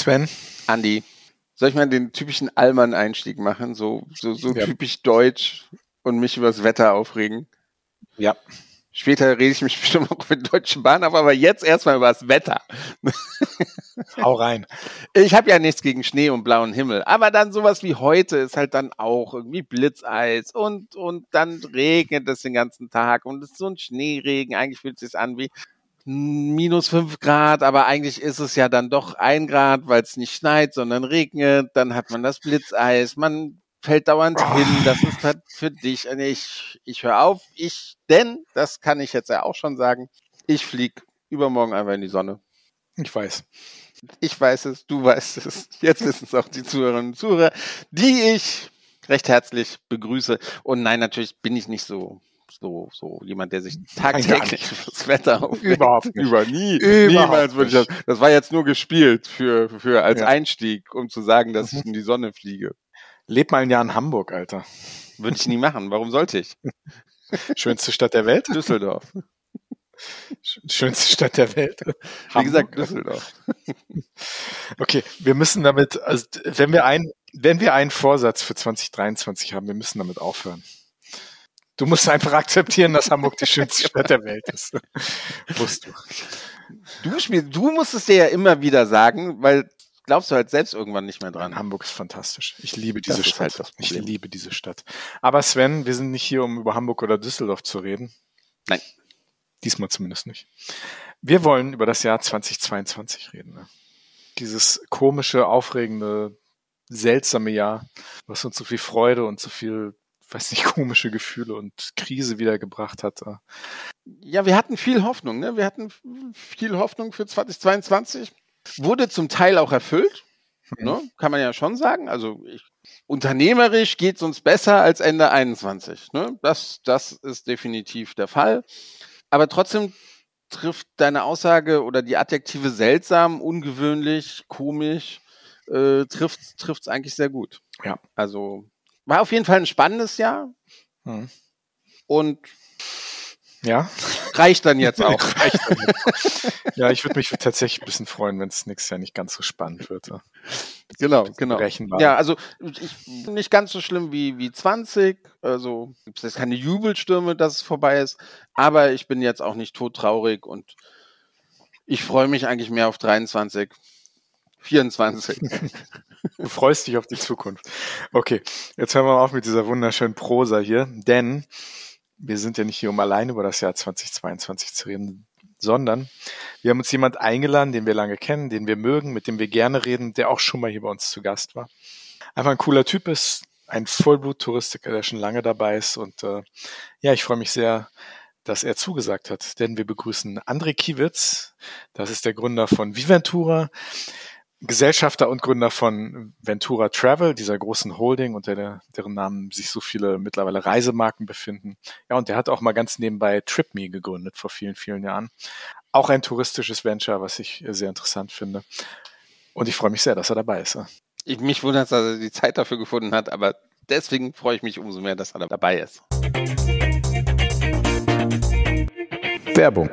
Sven? Andi. Soll ich mal den typischen Allmann-Einstieg machen? So, so, so ja. typisch deutsch und mich übers Wetter aufregen? Ja. Später rede ich mich bestimmt auch mit Deutschen Bahn auf, aber jetzt erstmal über das Wetter. Hau rein. Ich habe ja nichts gegen Schnee und blauen Himmel, aber dann sowas wie heute ist halt dann auch irgendwie Blitzeis und, und dann regnet es den ganzen Tag und es ist so ein Schneeregen. Eigentlich fühlt es sich an wie minus fünf Grad, aber eigentlich ist es ja dann doch ein Grad, weil es nicht schneit, sondern regnet. Dann hat man das Blitzeis, man fällt dauernd oh. hin. Das ist halt für dich. Ich, ich höre auf. Ich, denn, das kann ich jetzt ja auch schon sagen, ich flieg übermorgen einfach in die Sonne. Ich weiß. Ich weiß es, du weißt es. Jetzt wissen es auch die Zuhörerinnen und Zuhörer, die ich recht herzlich begrüße. Und nein, natürlich bin ich nicht so so, so jemand, der sich tagtäglich fürs Wetter aufregt. Überhaupt nicht. Über nie. Überhaupt Niemals würde ich das. Das war jetzt nur gespielt für, für als ja. Einstieg, um zu sagen, dass ich mhm. in die Sonne fliege. Leb mal ein Jahr in Hamburg, Alter. Würde ich nie machen. Warum sollte ich? Schönste Stadt der Welt? Düsseldorf. Schönste Stadt der Welt. Wie Hamburg. gesagt, Düsseldorf. Okay, wir müssen damit, also wenn wir ein, wenn wir einen Vorsatz für 2023 haben, wir müssen damit aufhören. Du musst einfach akzeptieren, dass Hamburg die schönste Stadt der Welt ist. Musst du. Du, spiel, du musst es dir ja immer wieder sagen, weil glaubst du halt selbst irgendwann nicht mehr dran. Hamburg ist fantastisch. Ich liebe diese Stadt. Halt ich liebe diese Stadt. Aber Sven, wir sind nicht hier, um über Hamburg oder Düsseldorf zu reden. Nein. Diesmal zumindest nicht. Wir wollen über das Jahr 2022 reden. Ne? Dieses komische, aufregende, seltsame Jahr, was uns so viel Freude und so viel weiß nicht, komische Gefühle und Krise wiedergebracht hat. Ja, wir hatten viel Hoffnung, ne? Wir hatten viel Hoffnung für 2022. Wurde zum Teil auch erfüllt, mhm. ne? Kann man ja schon sagen. Also ich, unternehmerisch geht es uns besser als Ende 21. Ne? Das, das ist definitiv der Fall. Aber trotzdem trifft deine Aussage oder die Adjektive seltsam, ungewöhnlich, komisch, äh, trifft es eigentlich sehr gut. Ja. Also war auf jeden Fall ein spannendes Jahr. Hm. Und ja. Reicht dann jetzt auch. ja, ich würde mich tatsächlich ein bisschen freuen, wenn es nächstes Jahr nicht ganz so spannend wird. Genau, genau. Berechenbar. Ja, also ich nicht ganz so schlimm wie, wie 20. Also gibt es jetzt keine Jubelstürme, dass es vorbei ist. Aber ich bin jetzt auch nicht todtraurig und ich freue mich eigentlich mehr auf 23. 24. Du freust dich auf die Zukunft. Okay, jetzt hören wir mal auf mit dieser wunderschönen Prosa hier, denn wir sind ja nicht hier, um allein über das Jahr 2022 zu reden, sondern wir haben uns jemand eingeladen, den wir lange kennen, den wir mögen, mit dem wir gerne reden, der auch schon mal hier bei uns zu Gast war. Einfach ein cooler Typ ist, ein Vollblut-Touristiker, der schon lange dabei ist und äh, ja, ich freue mich sehr, dass er zugesagt hat, denn wir begrüßen André Kiewitz, das ist der Gründer von Viventura. Gesellschafter und Gründer von Ventura Travel, dieser großen Holding, unter der, deren Namen sich so viele mittlerweile Reisemarken befinden. Ja, und der hat auch mal ganz nebenbei TripMe gegründet vor vielen, vielen Jahren. Auch ein touristisches Venture, was ich sehr interessant finde. Und ich freue mich sehr, dass er dabei ist. Ich, mich wundert, dass er die Zeit dafür gefunden hat, aber deswegen freue ich mich umso mehr, dass er dabei ist. Werbung.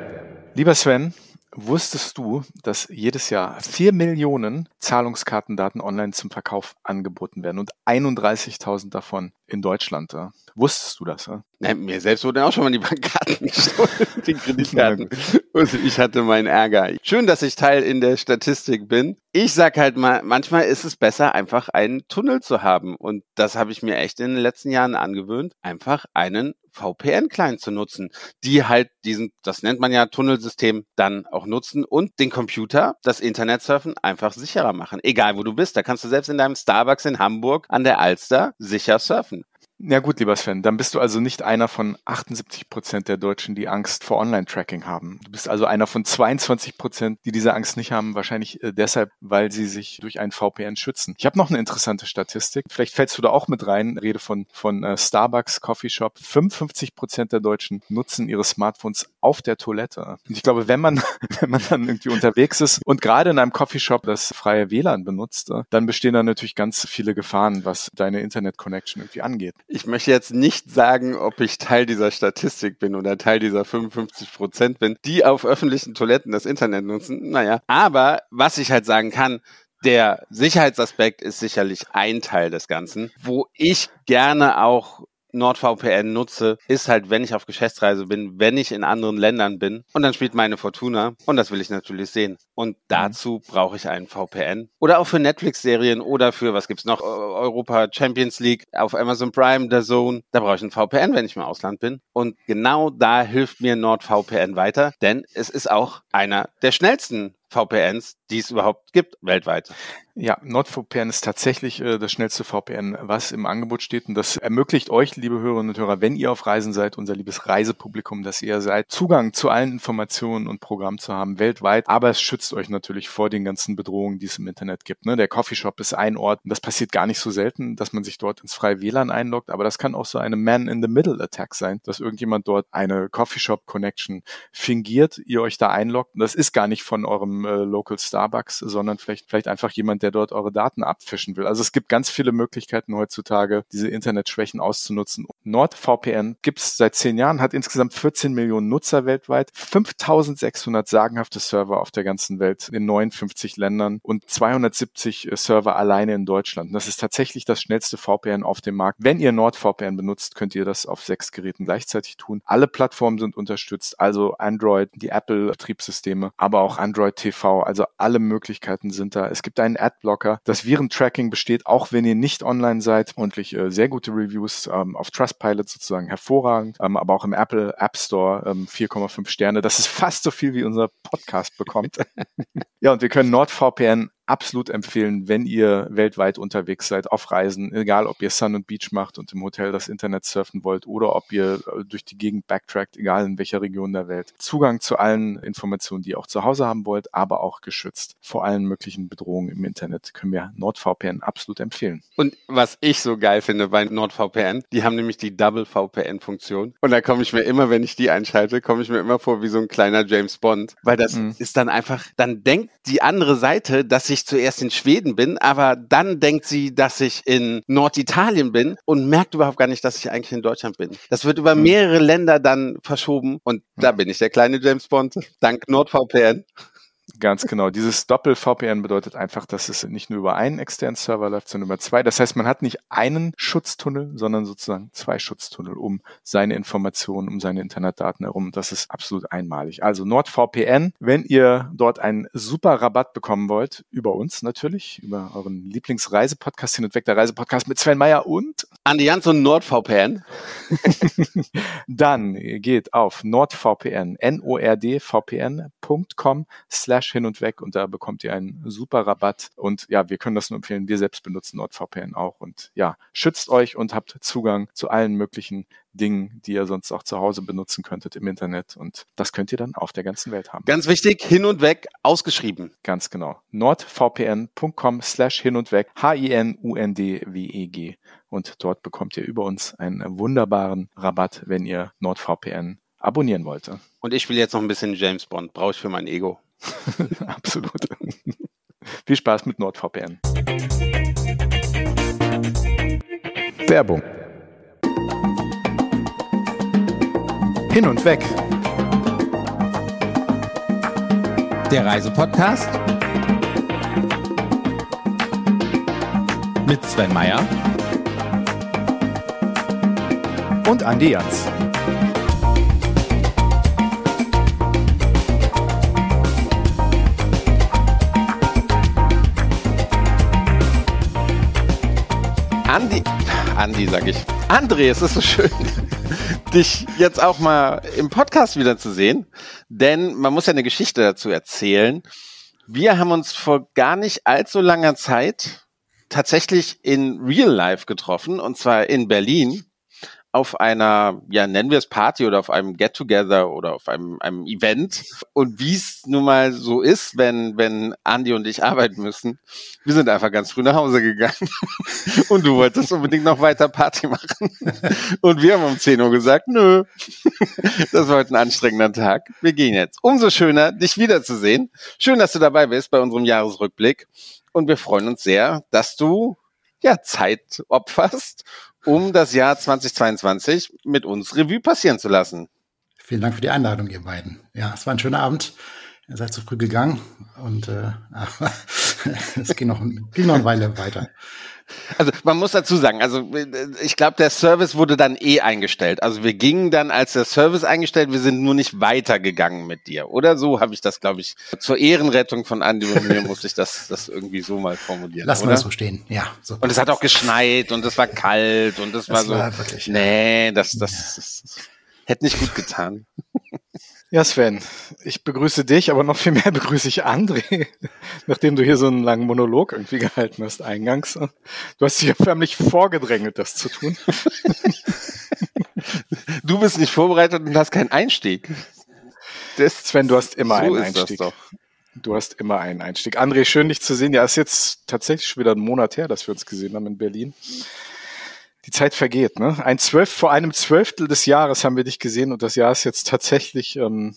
Lieber Sven, Wusstest du, dass jedes Jahr vier Millionen Zahlungskartendaten online zum Verkauf angeboten werden und 31.000 davon in Deutschland? Ja? Wusstest du das? Ja? Ja, mir selbst wurden auch schon mal die Bankkarten gestohlen, die Kreditkarten. und ich hatte meinen Ärger. Schön, dass ich Teil in der Statistik bin. Ich sag halt mal, manchmal ist es besser, einfach einen Tunnel zu haben. Und das habe ich mir echt in den letzten Jahren angewöhnt, einfach einen VPN-Client zu nutzen, die halt diesen, das nennt man ja Tunnelsystem, dann auch nutzen und den Computer, das Internet surfen, einfach sicherer machen. Egal wo du bist. Da kannst du selbst in deinem Starbucks in Hamburg an der Alster sicher surfen. Ja gut, lieber Sven, dann bist du also nicht einer von 78 Prozent der Deutschen, die Angst vor Online-Tracking haben. Du bist also einer von 22 Prozent, die diese Angst nicht haben, wahrscheinlich äh, deshalb, weil sie sich durch ein VPN schützen. Ich habe noch eine interessante Statistik. Vielleicht fällst du da auch mit rein. Rede von von äh, Starbucks Coffee Shop. 55 Prozent der Deutschen nutzen ihre Smartphones auf der Toilette. Und ich glaube, wenn man wenn man dann irgendwie unterwegs ist und gerade in einem Coffee Shop das freie WLAN benutzt, äh, dann bestehen da natürlich ganz viele Gefahren, was deine Internet Connection irgendwie angeht. Ich möchte jetzt nicht sagen, ob ich Teil dieser Statistik bin oder Teil dieser 55 Prozent bin, die auf öffentlichen Toiletten das Internet nutzen. Naja, aber was ich halt sagen kann, Der Sicherheitsaspekt ist sicherlich ein Teil des Ganzen. Wo ich gerne auch NordVPN nutze, ist halt, wenn ich auf Geschäftsreise bin, wenn ich in anderen Ländern bin und dann spielt meine Fortuna und das will ich natürlich sehen. Und mhm. dazu brauche ich einen VPN. Oder auch für Netflix-Serien oder für, was gibt's noch, Europa Champions League auf Amazon Prime, der Zone. Da brauche ich einen VPN, wenn ich im Ausland bin. Und genau da hilft mir NordVPN weiter, denn es ist auch einer der schnellsten VPNs, die es überhaupt gibt weltweit. Ja, NordVPN ist tatsächlich äh, das schnellste VPN, was im Angebot steht. Und das ermöglicht euch, liebe Hörerinnen und Hörer, wenn ihr auf Reisen seid, unser liebes Reisepublikum, dass ihr seid, Zugang zu allen Informationen und Programmen zu haben weltweit. Aber es schützt euch natürlich vor den ganzen Bedrohungen, die es im Internet gibt. Ne? Der Coffeeshop ist ein Ort. Und das passiert gar nicht so selten, dass man sich dort ins freie WLAN einloggt. Aber das kann auch so eine Man-in-the-Middle-Attack sein, dass irgendjemand dort eine Coffeeshop-Connection fingiert, ihr euch da einloggt. Und das ist gar nicht von eurem äh, Local Starbucks, sondern vielleicht, vielleicht einfach jemand, der dort eure Daten abfischen will. Also es gibt ganz viele Möglichkeiten heutzutage, diese Internetschwächen auszunutzen. NordVPN gibt es seit zehn Jahren, hat insgesamt 14 Millionen Nutzer weltweit, 5600 sagenhafte Server auf der ganzen Welt in 59 Ländern und 270 äh, Server alleine in Deutschland. Das ist tatsächlich das schnellste VPN auf dem Markt. Wenn ihr NordVPN benutzt, könnt ihr das auf sechs Geräten gleichzeitig tun. Alle Plattformen sind unterstützt, also Android, die Apple-Betriebssysteme, aber auch Android TV, also alle Möglichkeiten sind da. Es gibt einen Adblocker. Das Virentracking besteht, auch wenn ihr nicht online seid. Und äh, sehr gute Reviews ähm, auf Trustpilot sozusagen hervorragend, ähm, aber auch im Apple App Store ähm, 4,5 Sterne. Das ist fast so viel, wie unser Podcast bekommt. ja, und wir können NordVPN absolut empfehlen, wenn ihr weltweit unterwegs seid, auf Reisen, egal ob ihr Sun und Beach macht und im Hotel das Internet surfen wollt oder ob ihr äh, durch die Gegend backtrackt, egal in welcher Region der Welt. Zugang zu allen Informationen, die ihr auch zu Hause haben wollt, aber auch geschützt vor allen möglichen Bedrohungen im Internet, können wir NordVPN absolut empfehlen. Und was ich so geil finde bei NordVPN, die haben nämlich die Double VPN-Funktion. Und da komme ich mir immer, wenn ich die einschalte, komme ich mir immer vor wie so ein kleiner James Bond, weil das mhm. ist dann einfach, dann denkt die andere Seite, dass ich ich zuerst in Schweden bin, aber dann denkt sie, dass ich in Norditalien bin und merkt überhaupt gar nicht, dass ich eigentlich in Deutschland bin. Das wird über hm. mehrere Länder dann verschoben und da hm. bin ich der kleine James Bond, dank NordVPN. Ganz genau. Dieses Doppel-VPN bedeutet einfach, dass es nicht nur über einen externen Server läuft, sondern über zwei. Das heißt, man hat nicht einen Schutztunnel, sondern sozusagen zwei Schutztunnel um seine Informationen, um seine Internetdaten herum. Das ist absolut einmalig. Also NordVPN, wenn ihr dort einen super Rabatt bekommen wollt, über uns natürlich, über euren Lieblingsreisepodcast hin und weg, der Reisepodcast mit Sven Meyer und Andi Jans und NordVPN. Dann geht auf nordvpn, nordvpn.com slash slash hin und weg und da bekommt ihr einen super Rabatt. Und ja, wir können das nur empfehlen. Wir selbst benutzen NordVPN auch und ja, schützt euch und habt Zugang zu allen möglichen Dingen, die ihr sonst auch zu Hause benutzen könntet im Internet. Und das könnt ihr dann auf der ganzen Welt haben. Ganz wichtig, hin und weg ausgeschrieben. Ganz genau. nordvpn.com slash hin und weg. H-I-N-U-N-D-W-E-G. Und dort bekommt ihr über uns einen wunderbaren Rabatt, wenn ihr NordVPN abonnieren wollte. Und ich spiele jetzt noch ein bisschen James Bond. Brauche ich für mein Ego. Absolut. Viel Spaß mit NordVPN. Werbung. Hin und weg. Der Reisepodcast mit Sven Meyer und Andi Jans. Andi, Andi sag ich. André, es ist so schön, dich jetzt auch mal im Podcast wiederzusehen, denn man muss ja eine Geschichte dazu erzählen. Wir haben uns vor gar nicht allzu langer Zeit tatsächlich in Real Life getroffen, und zwar in Berlin auf einer, ja, nennen wir es Party oder auf einem Get-Together oder auf einem, einem Event. Und wie es nun mal so ist, wenn, wenn Andi und ich arbeiten müssen, wir sind einfach ganz früh nach Hause gegangen. Und du wolltest unbedingt noch weiter Party machen. Und wir haben um 10 Uhr gesagt, nö, das war heute ein anstrengender Tag. Wir gehen jetzt. Umso schöner, dich wiederzusehen. Schön, dass du dabei bist bei unserem Jahresrückblick. Und wir freuen uns sehr, dass du ja, Zeit opferst um das Jahr 2022 mit uns Revue passieren zu lassen. Vielen Dank für die Einladung, ihr beiden. Ja, es war ein schöner Abend. Ihr seid zu früh gegangen und äh, es ging noch, ging noch eine Weile weiter. Also man muss dazu sagen, also ich glaube, der Service wurde dann eh eingestellt. Also wir gingen dann, als der Service eingestellt, wir sind nur nicht weitergegangen mit dir. Oder so habe ich das, glaube ich, zur Ehrenrettung von Andi und mir muss ich das, das irgendwie so mal formulieren. Lassen oder? wir das so stehen, ja. So und es hat auch geschneit und es war kalt und es war so. war wirklich, nee, das, das, das, das hätte nicht gut getan. Ja, Sven, ich begrüße dich, aber noch viel mehr begrüße ich André, nachdem du hier so einen langen Monolog irgendwie gehalten hast eingangs. Du hast dich ja förmlich vorgedrängelt, das zu tun. Du bist nicht vorbereitet und hast keinen Einstieg. Das, Sven, du hast immer so einen Einstieg. Du hast immer einen Einstieg. André, schön dich zu sehen. Ja, ist jetzt tatsächlich schon wieder ein Monat her, dass wir uns gesehen haben in Berlin. Die Zeit vergeht, ne? Ein Zwölf, vor einem Zwölftel des Jahres haben wir dich gesehen und das Jahr ist jetzt tatsächlich ähm,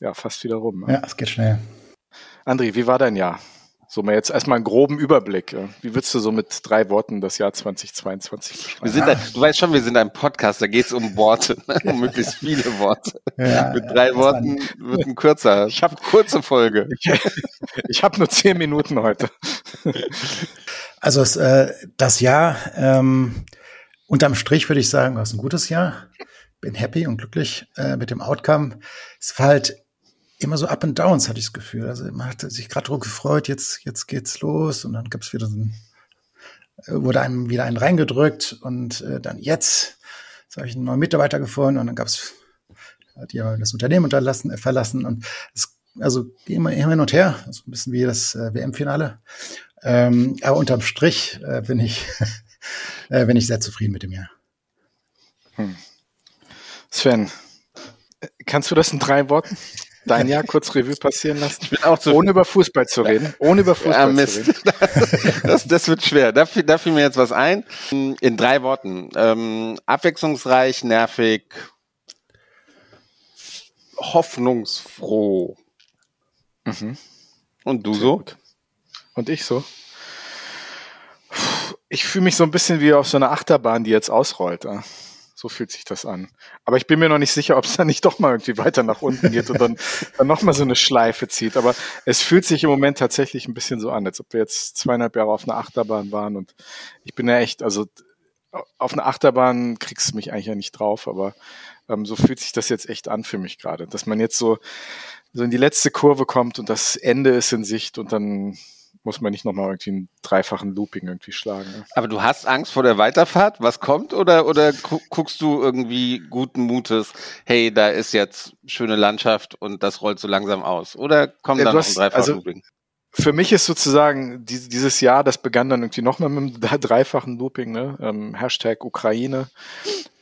ja fast wieder rum. Ne? Ja, es geht schnell. André, wie war dein Jahr? So mal jetzt erstmal einen groben Überblick. ja. Wie würdest du so mit drei Worten das Jahr 2022 Wir beschreiben? sind ein, du weißt schon, wir sind ein Podcast, da geht es um Worte, ne? um möglichst viele Worte. Ja, Mit drei das Worten wird ein kürzer. Ich habe kurze Folge. Ich, ich habe nur zehn Minuten heute. Also es, äh, das Jahr, ähm, unterm Strich würde ich sagen, war es ein gutes Jahr. Bin happy und glücklich äh, mit dem Outcome. Es war halt immer so Up and Downs, hatte ich das Gefühl. Also man hatte sich gerade drauf gefreut, jetzt, jetzt geht's los und dann gab's wieder so ein, äh, wurde einem wieder einen reingedrückt und äh, dann jetzt, jetzt habe ich einen neuen Mitarbeiter gefunden und dann gab's hat ja das Unternehmen unterlassen, äh, verlassen und es, also immer, immer hin und her, so ein bisschen wie das äh, WM-Finale. Ähm, aber unterm Strich äh, bin ich äh, bin ich sehr zufrieden mit dem Jahr. Sven, äh, kannst du das in drei Worten? Dein Jahr kurz Revue passieren lassen? Ich bin auch zu Ohne über Fußball zu reden. Ohne über Ja, Fußball zu Mist. reden. Das, das wird schwer. Da, fiel- da fiel mir jetzt was ein. In drei Worten. Ähm, abwechslungsreich, nervig, hoffnungsfroh. Mhm. Und du so? Und ich so? Ich fühle mich so ein bisschen wie auf so einer Achterbahn, die jetzt ausrollt. ja. So fühlt sich das an. Aber ich bin mir noch nicht sicher, ob es dann nicht doch mal irgendwie weiter nach unten geht und dann, dann noch mal so eine Schleife zieht. Aber es fühlt sich im Moment tatsächlich ein bisschen so an, als ob wir jetzt zweieinhalb Jahre auf einer Achterbahn waren. Und ich bin ja echt, also auf einer Achterbahn kriegst du mich eigentlich ja nicht drauf, aber ähm, so fühlt sich das jetzt echt an für mich gerade, dass man jetzt so, so in die letzte Kurve kommt und das Ende ist in Sicht und dann muss man nicht nochmal irgendwie einen dreifachen Looping irgendwie schlagen. Ne? Aber du hast Angst vor der Weiterfahrt? Was kommt? Oder, oder gu guckst du irgendwie guten Mutes, hey, da ist jetzt schöne Landschaft und das rollt so langsam aus? Oder kommt Ja, da du noch ein hast- dreifaches also- Looping? Für mich ist sozusagen die, dieses Jahr, das begann dann irgendwie nochmal mit einem dreifachen Looping, ne? Ähm, Hashtag Ukraine,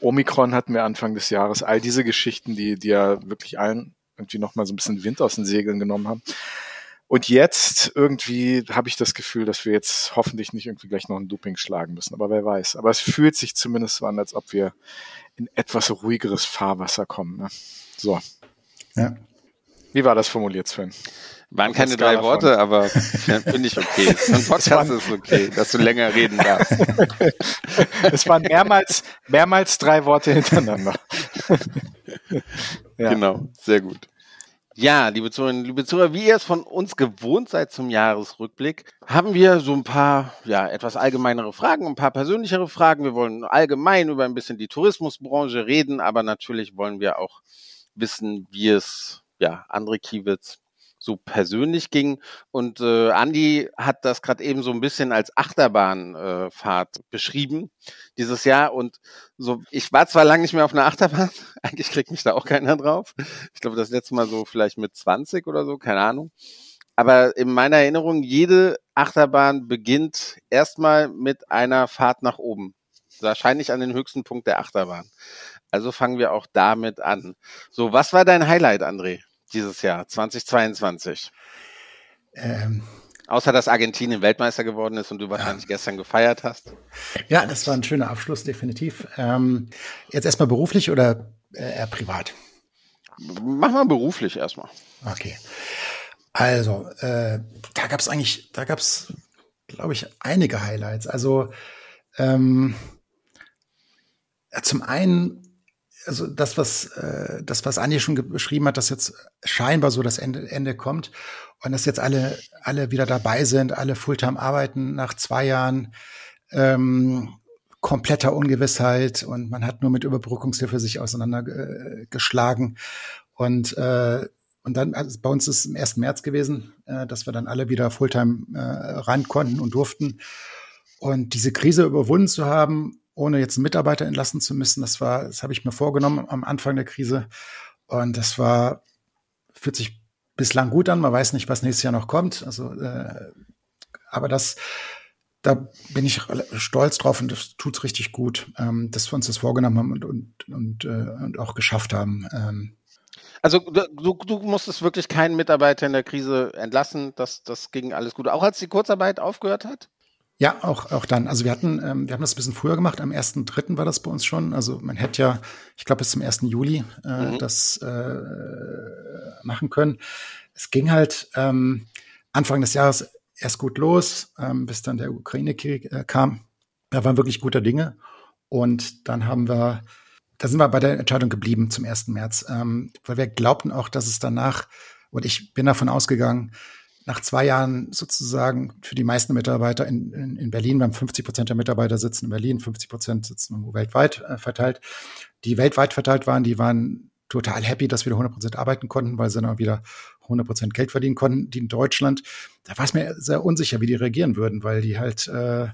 Omikron hatten wir Anfang des Jahres, all diese Geschichten, die, die ja wirklich allen irgendwie nochmal so ein bisschen Wind aus den Segeln genommen haben. Und jetzt irgendwie habe ich das Gefühl, dass wir jetzt hoffentlich nicht irgendwie gleich noch ein Looping schlagen müssen. Aber wer weiß. Aber es fühlt sich zumindest so an, als ob wir in etwas ruhigeres Fahrwasser kommen. Ne? So. Ja. Wie war das formuliert, Sven? Waren keine drei Worte, aber ja, finde ich okay. Ein Podcast ist okay, dass du länger reden darfst. Es waren mehrmals, mehrmals drei Worte hintereinander. ja. Genau, sehr gut. Ja, liebe Zuhörerinnen, liebe Zuhörer, wie ihr es von uns gewohnt seid zum Jahresrückblick, haben wir so ein paar, ja, etwas allgemeinere Fragen, ein paar persönlichere Fragen. Wir wollen allgemein über ein bisschen die Tourismusbranche reden, aber natürlich wollen wir auch wissen, wie es, ja, andere Kiewitz so persönlich ging. Und äh, Andi hat das gerade eben so ein bisschen als Achterbahnfahrt äh, beschrieben dieses Jahr. Und so, ich war zwar lange nicht mehr auf einer Achterbahn, eigentlich kriegt mich da auch keiner drauf. Ich glaube, das letzte Mal so vielleicht mit 20 oder so, keine Ahnung. Aber in meiner Erinnerung, jede Achterbahn beginnt erstmal mit einer Fahrt nach oben. Wahrscheinlich an den höchsten Punkt der Achterbahn. Also fangen wir auch damit an. So, was war dein Highlight, André, dieses Jahr, 2022? Ähm, Außer dass Argentinien Weltmeister geworden ist und du wahrscheinlich gestern gefeiert hast. ja, das war ein schöner Abschluss, definitiv. Ähm, jetzt erstmal beruflich oder äh, eher privat? Mach mal beruflich erstmal. Okay. Also, äh, da gab's eigentlich, da gab's, glaube ich, einige Highlights. Also ähm, ja, zum einen also das, was äh, das, was Andi schon beschrieben hat, dass jetzt scheinbar so das Ende, Ende kommt und dass jetzt alle, alle wieder dabei sind, alle Fulltime arbeiten nach zwei Jahren ähm, kompletter Ungewissheit und man hat nur mit Überbrückungshilfe sich auseinandergeschlagen. Und, äh, und dann, also bei uns ist es im 1. März gewesen, äh, dass wir dann alle wieder Fulltime äh, ran konnten und durften. Und diese Krise überwunden zu haben, ohne jetzt einen Mitarbeiter entlassen zu müssen, das war, das habe ich mir vorgenommen am Anfang der Krise. Und das war, fühlt sich bislang gut an. Man weiß nicht, was nächstes Jahr noch kommt. Also, äh, aber das, da bin ich stolz drauf und das tut's richtig gut, ähm, dass wir uns das vorgenommen haben und, und, und, äh, und auch geschafft haben. Ähm. Also du, du musstest wirklich keinen Mitarbeiter in der Krise entlassen. Das, das ging alles gut. Auch als die Kurzarbeit aufgehört hat? Ja, auch, auch dann. Also wir hatten, ähm, wir haben das ein bisschen früher gemacht. Am 1.3. war das bei uns schon. Also man hätte ja, ich glaube, bis zum 1. Juli äh, mhm. das äh, machen können. Es ging halt ähm, Anfang des Jahres erst gut los, ähm, bis dann der Ukraine-Krieg äh, kam. Da waren wirklich guter Dinge. Und dann haben wir, da sind wir bei der Entscheidung geblieben zum 1. März, ähm, weil wir glaubten auch, dass es danach, und ich bin davon ausgegangen, nach zwei Jahren sozusagen für die meisten Mitarbeiter in, in, in Berlin, wir haben 50 Prozent der Mitarbeiter sitzen in Berlin, 50 Prozent sitzen weltweit äh, verteilt. Die weltweit verteilt waren, die waren total happy, dass wir 100 Prozent arbeiten konnten, weil sie dann wieder 100 Prozent Geld verdienen konnten. Die in Deutschland, da war es mir sehr unsicher, wie die reagieren würden, weil die halt äh,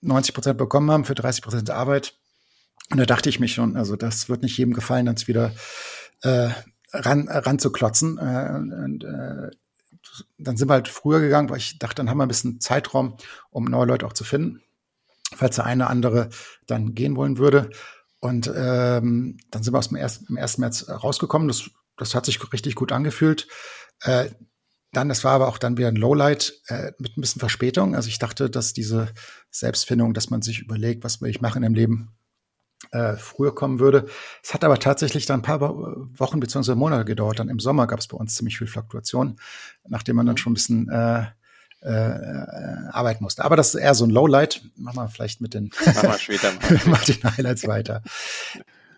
90 Prozent bekommen haben für 30 Prozent Arbeit. Und da dachte ich mich schon, also das wird nicht jedem gefallen, dann wieder äh, ran, ran zu klotzen. Äh, und, äh, dann sind wir halt früher gegangen, weil ich dachte, dann haben wir ein bisschen Zeitraum, um neue Leute auch zu finden, falls der eine andere dann gehen wollen würde. Und ähm, dann sind wir aus dem 1. 1. März rausgekommen. Das, das hat sich richtig gut angefühlt. Äh, dann, das war aber auch dann wieder ein Lowlight äh, mit ein bisschen Verspätung. Also ich dachte, dass diese Selbstfindung, dass man sich überlegt, was will ich machen im Leben, äh, früher kommen würde. Es hat aber tatsächlich dann ein paar Wochen bzw. Monate gedauert. Dann im Sommer gab es bei uns ziemlich viel Fluktuation, nachdem man dann schon ein bisschen äh, äh, arbeiten musste. Aber das ist eher so ein Lowlight. Machen wir vielleicht mit den, mal. den Highlights weiter.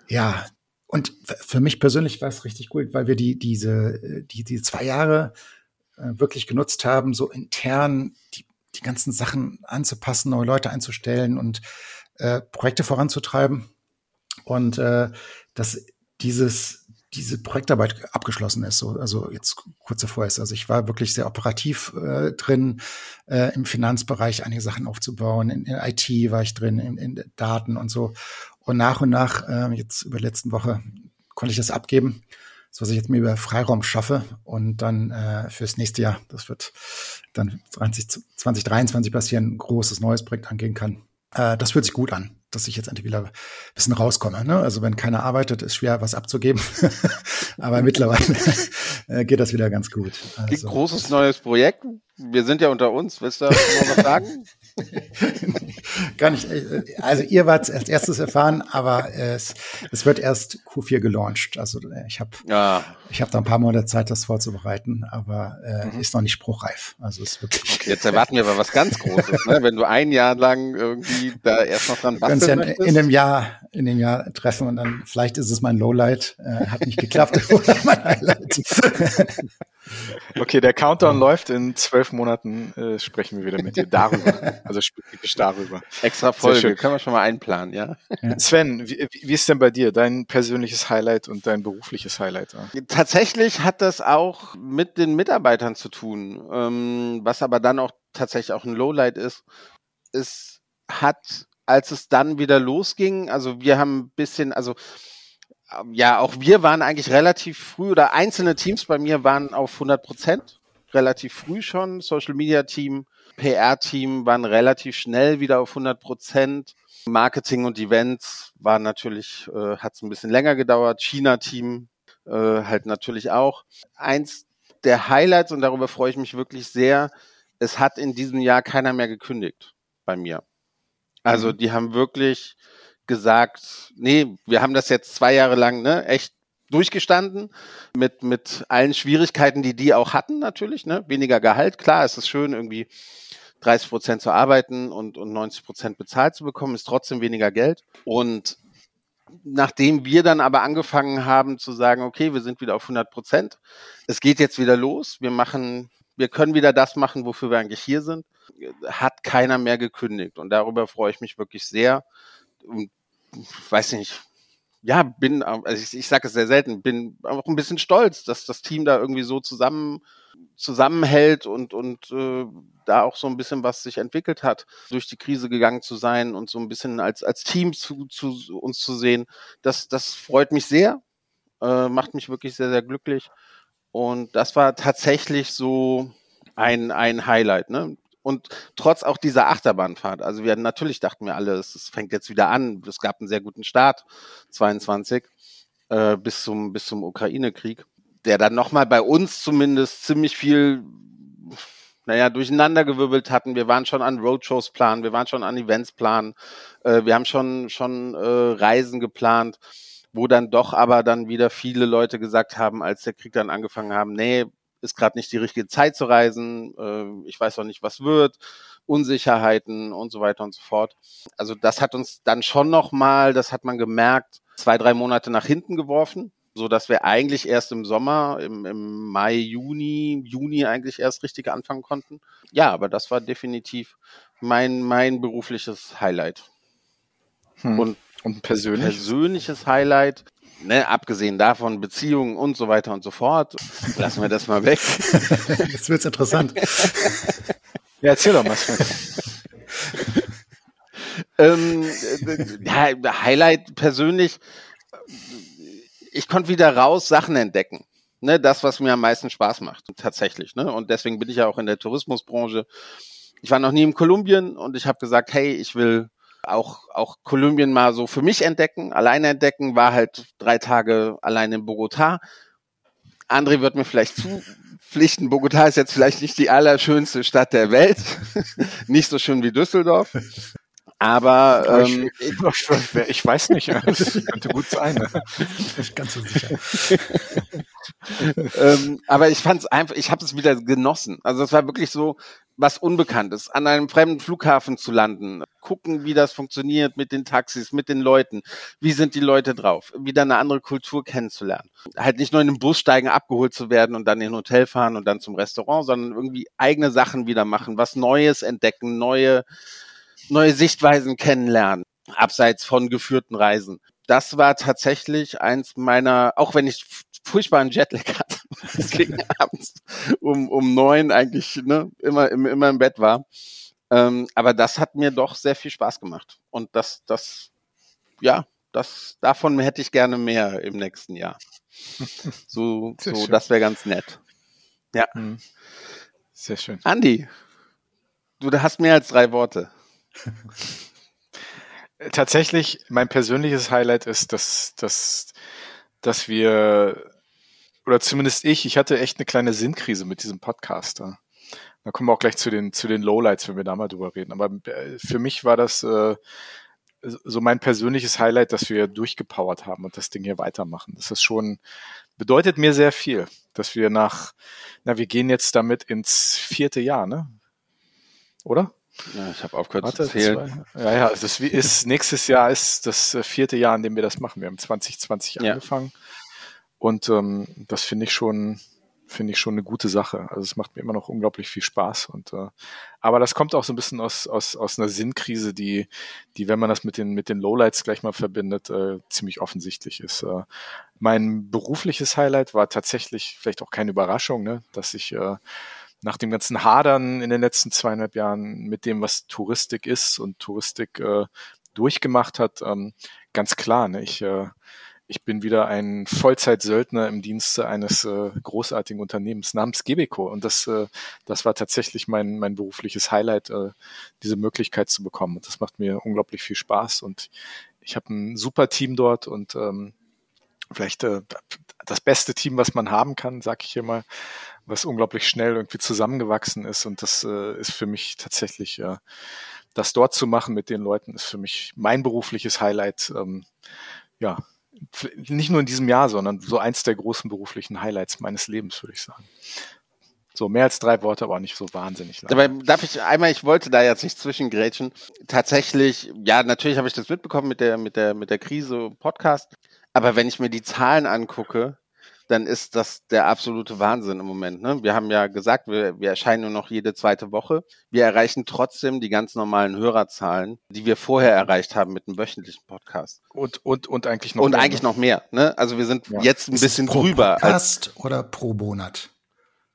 Ja, und für mich persönlich war es richtig gut, weil wir die, diese, die, die zwei Jahre äh, wirklich genutzt haben, so intern die, die ganzen Sachen anzupassen, neue Leute einzustellen und äh, Projekte voranzutreiben und äh, dass dieses diese Projektarbeit abgeschlossen ist. So, also jetzt kurz davor ist. Also ich war wirklich sehr operativ äh, drin, äh, im Finanzbereich einige Sachen aufzubauen. In, in IT war ich drin, in, in, Daten und so. Und nach und nach, äh, jetzt über die letzten Woche, konnte ich das abgeben, so dass ich jetzt mir über Freiraum schaffe und dann äh, fürs nächste Jahr, das wird dann 20, 2023 passieren, ein großes neues Projekt angehen kann. Äh, das fühlt sich gut an, dass ich jetzt endlich wieder ein bisschen rauskomme. Ne? Also wenn keiner arbeitet, ist schwer, was abzugeben. Aber mittlerweile äh, geht das wieder ganz gut. Also, großes neues Projekt. Wir sind ja unter uns. Willst du noch was sagen? Gar nicht. Also ihr wart als erstes erfahren, aber es, es wird erst Q4 gelauncht. Also äh, ich habe ja. ich habe da ein paar Monate Zeit, das vorzubereiten, aber äh, mhm. ist noch nicht spruchreif. Also es wird okay, jetzt erwarten wir aber was ganz Großes, ne? Wenn du ein Jahr lang irgendwie da erst noch dran basteln ja in, in dem Jahr in dem Jahr treffen und dann vielleicht ist es mein Lowlight, äh, hat nicht geklappt oder mein Highlight. Okay, der Countdown läuft in zwölf Monaten. Äh, sprechen wir wieder mit dir darüber. Also spezifisch darüber. Extra Folge, können wir schon mal einplanen, ja. Sven, wie, wie, ist denn bei dir dein persönliches Highlight und dein berufliches Highlight? Tatsächlich hat das auch mit den Mitarbeitern zu tun, ähm, was aber dann auch tatsächlich auch ein Lowlight ist. Es hat, als es dann wieder losging, also wir haben ein bisschen, also ja, auch wir waren eigentlich relativ früh oder einzelne Teams bei mir waren auf 100 Prozent relativ früh schon. Social Media Team, PR-Team waren relativ schnell wieder auf 100 Prozent. Marketing und Events waren natürlich, äh, hat es ein bisschen länger gedauert. China-Team äh, halt natürlich auch. Eins der Highlights, und darüber freue ich mich wirklich sehr, es hat in diesem Jahr keiner mehr gekündigt bei mir. Also mhm. die haben wirklich gesagt, nee, wir haben das jetzt zwei Jahre lang ne, echt durchgestanden mit, mit allen Schwierigkeiten, die die auch hatten natürlich. Ne? Weniger Gehalt, klar, es ist schön irgendwie 30 Prozent zu arbeiten und, und 90 Prozent bezahlt zu bekommen, ist trotzdem weniger Geld. Und nachdem wir dann aber angefangen haben zu sagen, okay, wir sind wieder auf 100 Prozent, es geht jetzt wieder los, wir machen, wir können wieder das machen, wofür wir eigentlich hier sind, hat keiner mehr gekündigt und darüber freue ich mich wirklich sehr. Und, weiß nicht, ja, bin, also ich, ich sage es sehr selten, bin auch ein bisschen stolz, dass das Team da irgendwie so zusammen zusammenhält und und äh, da auch so ein bisschen was sich entwickelt hat, durch die Krise gegangen zu sein und so ein bisschen als als Team zu, zu uns zu sehen, das das freut mich sehr, äh, macht mich wirklich sehr sehr glücklich und das war tatsächlich so ein ein Highlight, ne? Und trotz auch dieser Achterbahnfahrt, also wir natürlich dachten wir alle, es, fängt jetzt wieder an. Es gab einen sehr guten Start, 22, äh, bis zum, bis zum Ukraine-Krieg, der dann nochmal bei uns zumindest ziemlich viel, naja, durcheinandergewirbelt hatten. Wir waren schon an Roadshows planen, wir waren schon an Events planen, äh, wir haben schon, schon äh, Reisen geplant, wo dann doch aber dann wieder viele Leute gesagt haben, als der Krieg dann angefangen haben, nee, ist gerade nicht die richtige Zeit zu reisen, äh, ich weiß noch nicht, was wird, Unsicherheiten und so weiter und so fort. Also das hat uns dann schon nochmal, das hat man gemerkt, zwei, drei Monate nach hinten geworfen, so dass wir eigentlich erst im Sommer, im, im Mai, Juni, Juni eigentlich erst richtig anfangen konnten. Ja, aber das war definitiv mein, mein berufliches Highlight. Hm. Und, und persönlich? persönliches Highlight ne, abgesehen davon, Beziehungen und so weiter und so fort, lassen wir das mal weg. Jetzt wird's interessant. ja, erzähl doch mal. ähm, ja, Highlight persönlich, ich konnte wieder raus Sachen entdecken. Ne, das, was mir am meisten Spaß macht, tatsächlich. Ne? Und deswegen bin ich ja auch in der Tourismusbranche. Ich war noch nie in Kolumbien und ich habe gesagt, hey, ich will auch, auch Kolumbien mal so für mich entdecken, alleine entdecken, war halt drei Tage allein in Bogota. André wird mir vielleicht zupflichten, Bogota ist jetzt vielleicht nicht die allerschönste Stadt der Welt, nicht so schön wie Düsseldorf. Aber ähm, ich, ich, weiß nicht, das könnte gut sein. Ne? Nicht ganz so sicher. ähm, aber ich fand es einfach, ich habe es wieder genossen. Also es war wirklich so was Unbekanntes, an einem fremden Flughafen zu landen, gucken, wie das funktioniert mit den Taxis, mit den Leuten, wie sind die Leute drauf, wieder eine andere Kultur kennenzulernen. Halt nicht nur in den Bus steigen, abgeholt zu werden und dann in ein Hotel fahren und dann zum Restaurant, sondern irgendwie eigene Sachen wieder machen, was Neues entdecken, neue, neue Sichtweisen kennenlernen, abseits von geführten Reisen. Das war tatsächlich eins meiner, auch wenn ich furchtbaren Jetlag hatte, es ging abends um, um neun eigentlich ne, immer, immer im Bett war ähm, aber das hat mir doch sehr viel Spaß gemacht. Und das, das, ja, das, davon hätte ich gerne mehr im nächsten Jahr. So, sehr so schön. das wäre ganz nett. Ja. Mhm. Sehr schön. Andi, du hast mehr als drei Worte. Tatsächlich, mein persönliches Highlight ist, dass, dass, dass wir, oder zumindest ich, ich hatte echt eine kleine Sinnkrise mit diesem Podcaster. Da kommen wir auch gleich zu den, zu den Lowlights, wenn wir da mal drüber reden. Aber äh, für mich war das äh, so mein persönliches Highlight, dass wir durchgepowert haben und das Ding hier weitermachen. Das ist schon, bedeutet mir sehr viel, dass wir nach, na, wir gehen jetzt damit ins vierte Jahr, ne? Oder? Ja, ich habe aufgehört Warte, zu zählen. Zwei, ja, ja, das ist, nächstes Jahr ist das äh, vierte Jahr, in dem wir das machen. Wir haben 2020 ja. angefangen. Und ähm, das finde ich schon, finde ich schon eine gute Sache. Also es macht mir immer noch unglaublich viel Spaß. Und äh, aber das kommt auch so ein bisschen aus, aus, aus einer Sinnkrise, die, die, wenn man das mit den, mit den Lowlights gleich mal verbindet, äh, ziemlich offensichtlich ist. Äh, mein berufliches Highlight war tatsächlich vielleicht auch keine Überraschung, ne, dass ich äh, nach dem ganzen Hadern in den letzten zweieinhalb Jahren mit dem, was Touristik ist und Touristik äh, durchgemacht hat, ähm, ganz klar. Ne, ich äh, ich bin wieder ein Vollzeitsöldner im Dienste eines äh, großartigen Unternehmens namens Gebeco. Und das, äh, das war tatsächlich mein, mein berufliches Highlight, äh, diese Möglichkeit zu bekommen. Und das macht mir unglaublich viel Spaß. Und ich habe ein super Team dort und ähm, vielleicht äh, das beste Team, was man haben kann, sag ich hier mal, was unglaublich schnell irgendwie zusammengewachsen ist. Und das äh, ist für mich tatsächlich, äh, das dort zu machen mit den Leuten, ist für mich mein berufliches Highlight. Ähm, ja, nicht nur in diesem Jahr, sondern so eins der großen beruflichen Highlights meines Lebens, würde ich sagen. So, mehr als drei Worte, aber nicht so wahnsinnig lang. Dabei darf ich einmal, ich wollte da jetzt nicht zwischengrätschen. Tatsächlich, ja, natürlich habe ich das mitbekommen mit der, mit der, mit der Krise Podcast. Aber wenn ich mir die Zahlen angucke, dann ist das der absolute Wahnsinn im Moment. Ne? Wir haben ja gesagt, wir, wir erscheinen nur noch jede zweite Woche. Wir erreichen trotzdem die ganz normalen Hörerzahlen, die wir vorher erreicht haben mit einem wöchentlichen Podcast. Und, und, und eigentlich noch Und mehr. eigentlich ne? noch mehr. Ne? Also wir sind Ja. jetzt ein Ist bisschen pro drüber als Podcast oder pro Monat?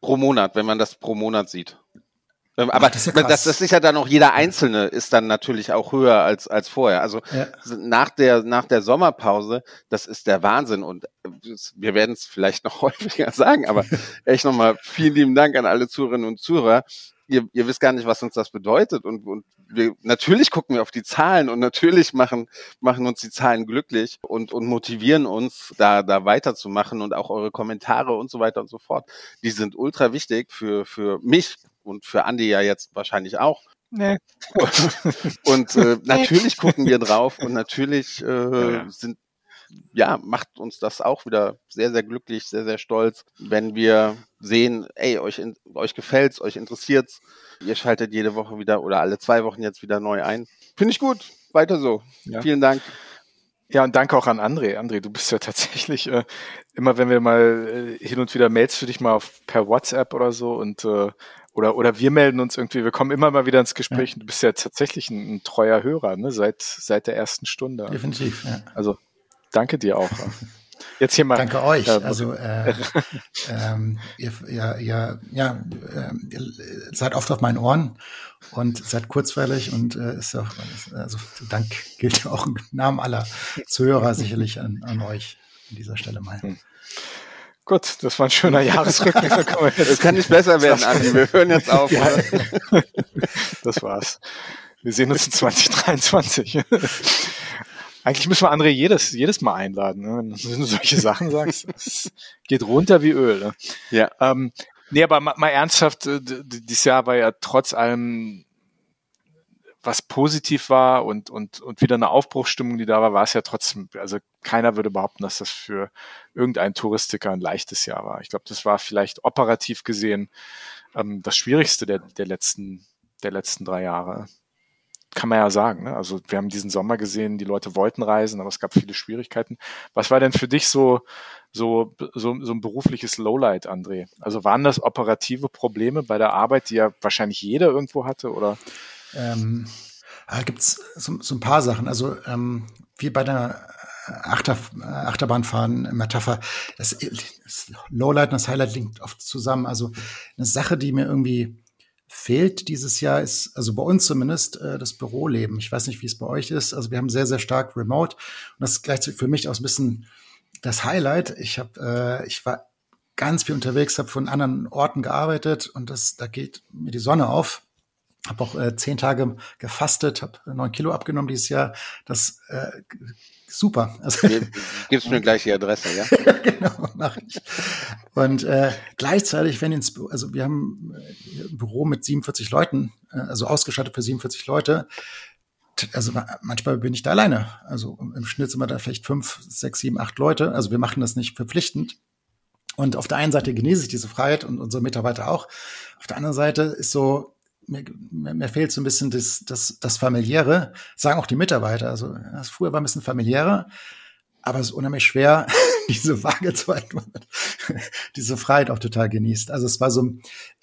pro Monat, wenn man das pro Monat sieht. Ähm, Aber Ach, das ist ja das, das ist ja dann auch jeder Einzelne ist dann natürlich auch höher als, als vorher. Also Ja. nach der, nach der Sommerpause, das ist der Wahnsinn und äh, wir werden es vielleicht noch häufiger sagen, aber echt nochmal vielen lieben Dank an alle Zuhörerinnen und Zuhörer. Ihr, ihr wisst gar nicht, was uns das bedeutet und, und wir, natürlich gucken wir auf die Zahlen und natürlich machen, machen uns die Zahlen glücklich und, und motivieren uns, da, da weiterzumachen und auch eure Kommentare und so weiter und so fort. Die sind ultra wichtig für, für mich und für Andi ja jetzt wahrscheinlich auch. Nee. Und äh, natürlich gucken wir drauf und natürlich äh, Ja. sind ja, macht uns das auch wieder sehr, sehr glücklich, sehr, sehr stolz, wenn wir sehen, ey, euch, in, euch gefällt's, euch interessiert's. Ihr schaltet jede Woche wieder oder alle zwei Wochen jetzt wieder neu ein. Finde ich gut. Weiter so. Ja. Vielen Dank. Ja, und danke auch an André. André, du bist ja tatsächlich, äh, immer wenn wir mal äh, hin und wieder mailst du dich mal auf, per WhatsApp oder so und äh, oder, oder wir melden uns irgendwie, wir kommen immer mal wieder ins Gespräch und du bist ja tatsächlich ein, ein treuer Hörer, ne, seit, seit der ersten Stunde. Definitiv. Ja. Also danke dir auch. Jetzt hier mal. Danke euch. Ja, also äh, ähm, ihr, ihr, ja, ähm, ihr seid oft auf meinen Ohren und seid kurzweilig und äh, ist auch, also Dank gilt ja auch im Namen aller Zuhörer sicherlich an, an euch an dieser Stelle mal. Gut, das war ein schöner Jahresrückblick. Es kann nicht besser werden, Andi. Wir hören jetzt auf. Ja. Das war's. Wir sehen uns in 2023. Eigentlich müssen wir André jedes, jedes Mal einladen, ne? wenn du solche Sachen sagst. Es geht runter wie Öl. Ne? Ja. Ähm, nee, aber mal, mal ernsthaft, äh, dieses Jahr war ja trotz allem, was positiv war und, und, und wieder eine Aufbruchsstimmung, die da war, war es ja trotzdem, also keiner würde behaupten, dass das für irgendeinen Touristiker ein leichtes Jahr war. Ich glaube, das war vielleicht operativ gesehen ähm, das Schwierigste der, der letzten, der letzten drei Jahre. Kann man ja sagen. Ne? Also wir haben diesen Sommer gesehen, die Leute wollten reisen, aber es gab viele Schwierigkeiten. Was war denn für dich so, so, so, so ein berufliches Lowlight, André? Also waren das operative Probleme bei der Arbeit, die ja wahrscheinlich jeder irgendwo hatte, oder? Ähm, da gibt's so, so ein paar Sachen. Also ähm, wie bei der Achter, Achterbahnfahren Metapher, das, das Lowlight und das Highlight liegt oft zusammen. Also eine Sache, die mir irgendwie fehlt dieses Jahr ist, also bei uns zumindest, äh, das Büroleben. Ich weiß nicht, wie es bei euch ist. Also wir haben sehr, sehr stark Remote und das ist gleichzeitig für mich auch ein bisschen das Highlight. Ich habe, äh, ich war ganz viel unterwegs, habe von anderen Orten gearbeitet und das, da geht mir die Sonne auf. Habe auch äh, zehn Tage gefastet, habe neun Kilo abgenommen dieses Jahr. Das äh, super. Also, Gibst mir gleich die Adresse, ja? genau, mache ich. Und äh, gleichzeitig, wenn ins Büro, also wir haben äh, ein Büro mit 47 Leuten, äh, also ausgestattet für 47 Leute. Also ma- manchmal bin ich da alleine. Also im im Schnitt sind wir da vielleicht fünf, sechs, sieben, acht Leute. Also wir machen das nicht verpflichtend. Und auf der einen Seite genieße ich diese Freiheit und unsere Mitarbeiter auch. Auf der anderen Seite ist so, mir, mir, mir fehlt so ein bisschen das, das, das Familiäre, sagen auch die Mitarbeiter. Also das früher war ein bisschen familiärer, aber es ist unheimlich schwer, diese Waage zu halten, diese Freiheit auch total genießt. Also es war so,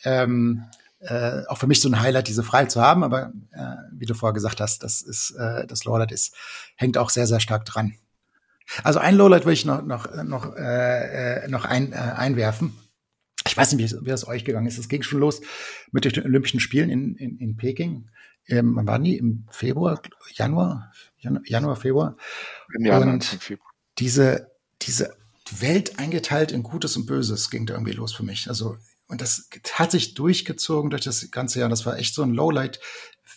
ähm, äh, auch für mich so ein Highlight, diese Freiheit zu haben, aber äh, wie du vorher gesagt hast, das ist, äh, das Lowlight ist, hängt auch sehr, sehr stark dran. Also ein Lowlight will ich noch, noch, noch, äh, äh, noch ein, äh, einwerfen. Ich weiß nicht, wie es, wie es euch gegangen ist. Es ging schon los mit den Olympischen Spielen in, in, in Peking. Ähm, wann die? Im Februar, Januar? Jan- Januar, Februar. Ja, Und diese, diese Welt eingeteilt in Gutes und Böses ging da irgendwie los für mich. Also, und das hat sich durchgezogen durch das ganze Jahr. Das war echt so ein Lowlight,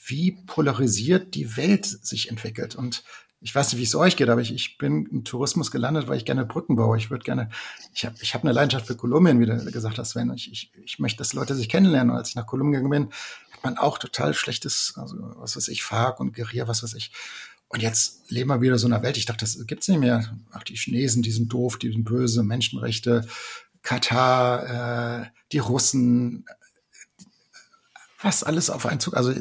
wie polarisiert die Welt sich entwickelt. Und ich weiß nicht, wie es euch geht, aber ich, ich bin im Tourismus gelandet, weil ich gerne Brücken baue. Ich würde gerne, ich habe ich hab eine Leidenschaft für Kolumbien, wie du gesagt hast, Sven. Ich, ich, ich möchte, dass Leute sich kennenlernen. Und als ich nach Kolumbien gegangen bin, hat man auch total schlechtes, also was weiß ich, Fark und Guerilla, was weiß ich. Und jetzt leben wir wieder so in einer Welt. Ich dachte, das gibt's nicht mehr. Ach, die Chinesen, die sind doof, die sind böse, Menschenrechte, Katar, äh, die Russen, was alles auf einen Zug. Also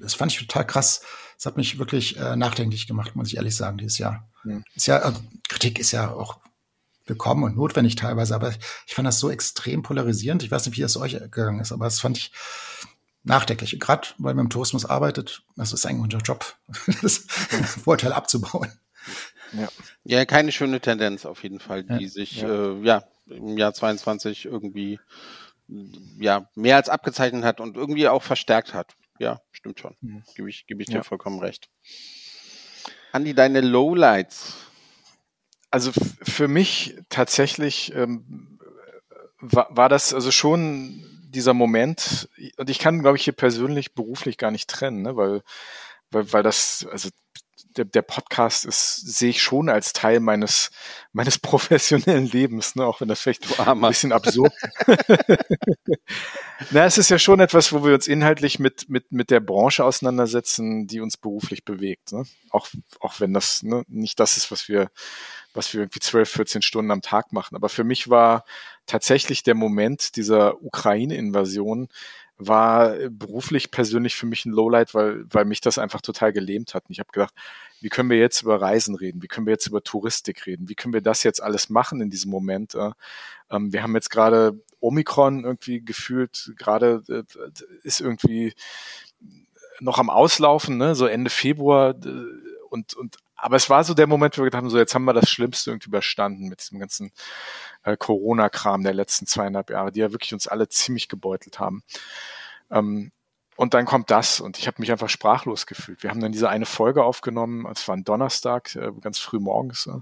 das fand ich total krass. Das hat mich wirklich äh, nachdenklich gemacht, muss ich ehrlich sagen, dieses Jahr. Mhm. Ist ja, äh, Kritik ist ja auch willkommen und notwendig teilweise, aber ich fand das so extrem polarisierend. Ich weiß nicht, wie es euch gegangen ist, aber das fand ich nachdenklich. Gerade weil man im Tourismus arbeitet, das ist eigentlich unser Job, das Vorteil abzubauen. Ja. ja, keine schöne Tendenz auf jeden Fall, die ja. sich ja. Äh, ja im Jahr 22 irgendwie ja mehr als abgezeichnet hat und irgendwie auch verstärkt hat. Ja, stimmt schon. Mhm. Gebe ich, gebe ich dir vollkommen recht. Andi, deine Lowlights. Also für mich tatsächlich ähm, war, war das also schon dieser Moment, und ich kann, glaube ich, hier persönlich beruflich gar nicht trennen, ne, weil, weil, weil das, also der, der Podcast ist, sehe ich schon als Teil meines, meines professionellen Lebens, ne, auch wenn das vielleicht ein bisschen absurd. Na, es ist ja schon etwas, wo wir uns inhaltlich mit, mit, mit der Branche auseinandersetzen, die uns beruflich bewegt. Ne? Auch, auch wenn das ne, nicht das ist, was wir, was wir irgendwie 12, 14 Stunden am Tag machen. Aber für mich war tatsächlich der Moment dieser Ukraine-Invasion war beruflich persönlich für mich ein Lowlight, weil, weil mich das einfach total gelähmt hat. Und ich habe gedacht, wie können wir jetzt über Reisen reden? Wie können wir jetzt über Touristik reden? Wie können wir das jetzt alles machen in diesem Moment? Ähm, wir haben jetzt gerade Omikron irgendwie gefühlt, gerade äh, ist irgendwie noch am Auslaufen, ne? so Ende Februar und, und aber es war so der Moment, wo wir gedacht haben, so jetzt haben wir das Schlimmste irgendwie überstanden mit diesem ganzen äh, Corona-Kram der letzten zweieinhalb Jahre, die ja wirklich uns alle ziemlich gebeutelt haben. Ähm, und dann kommt das und ich habe mich einfach sprachlos gefühlt. Wir haben dann diese eine Folge aufgenommen, es war ein Donnerstag, äh, ganz früh morgens. Äh,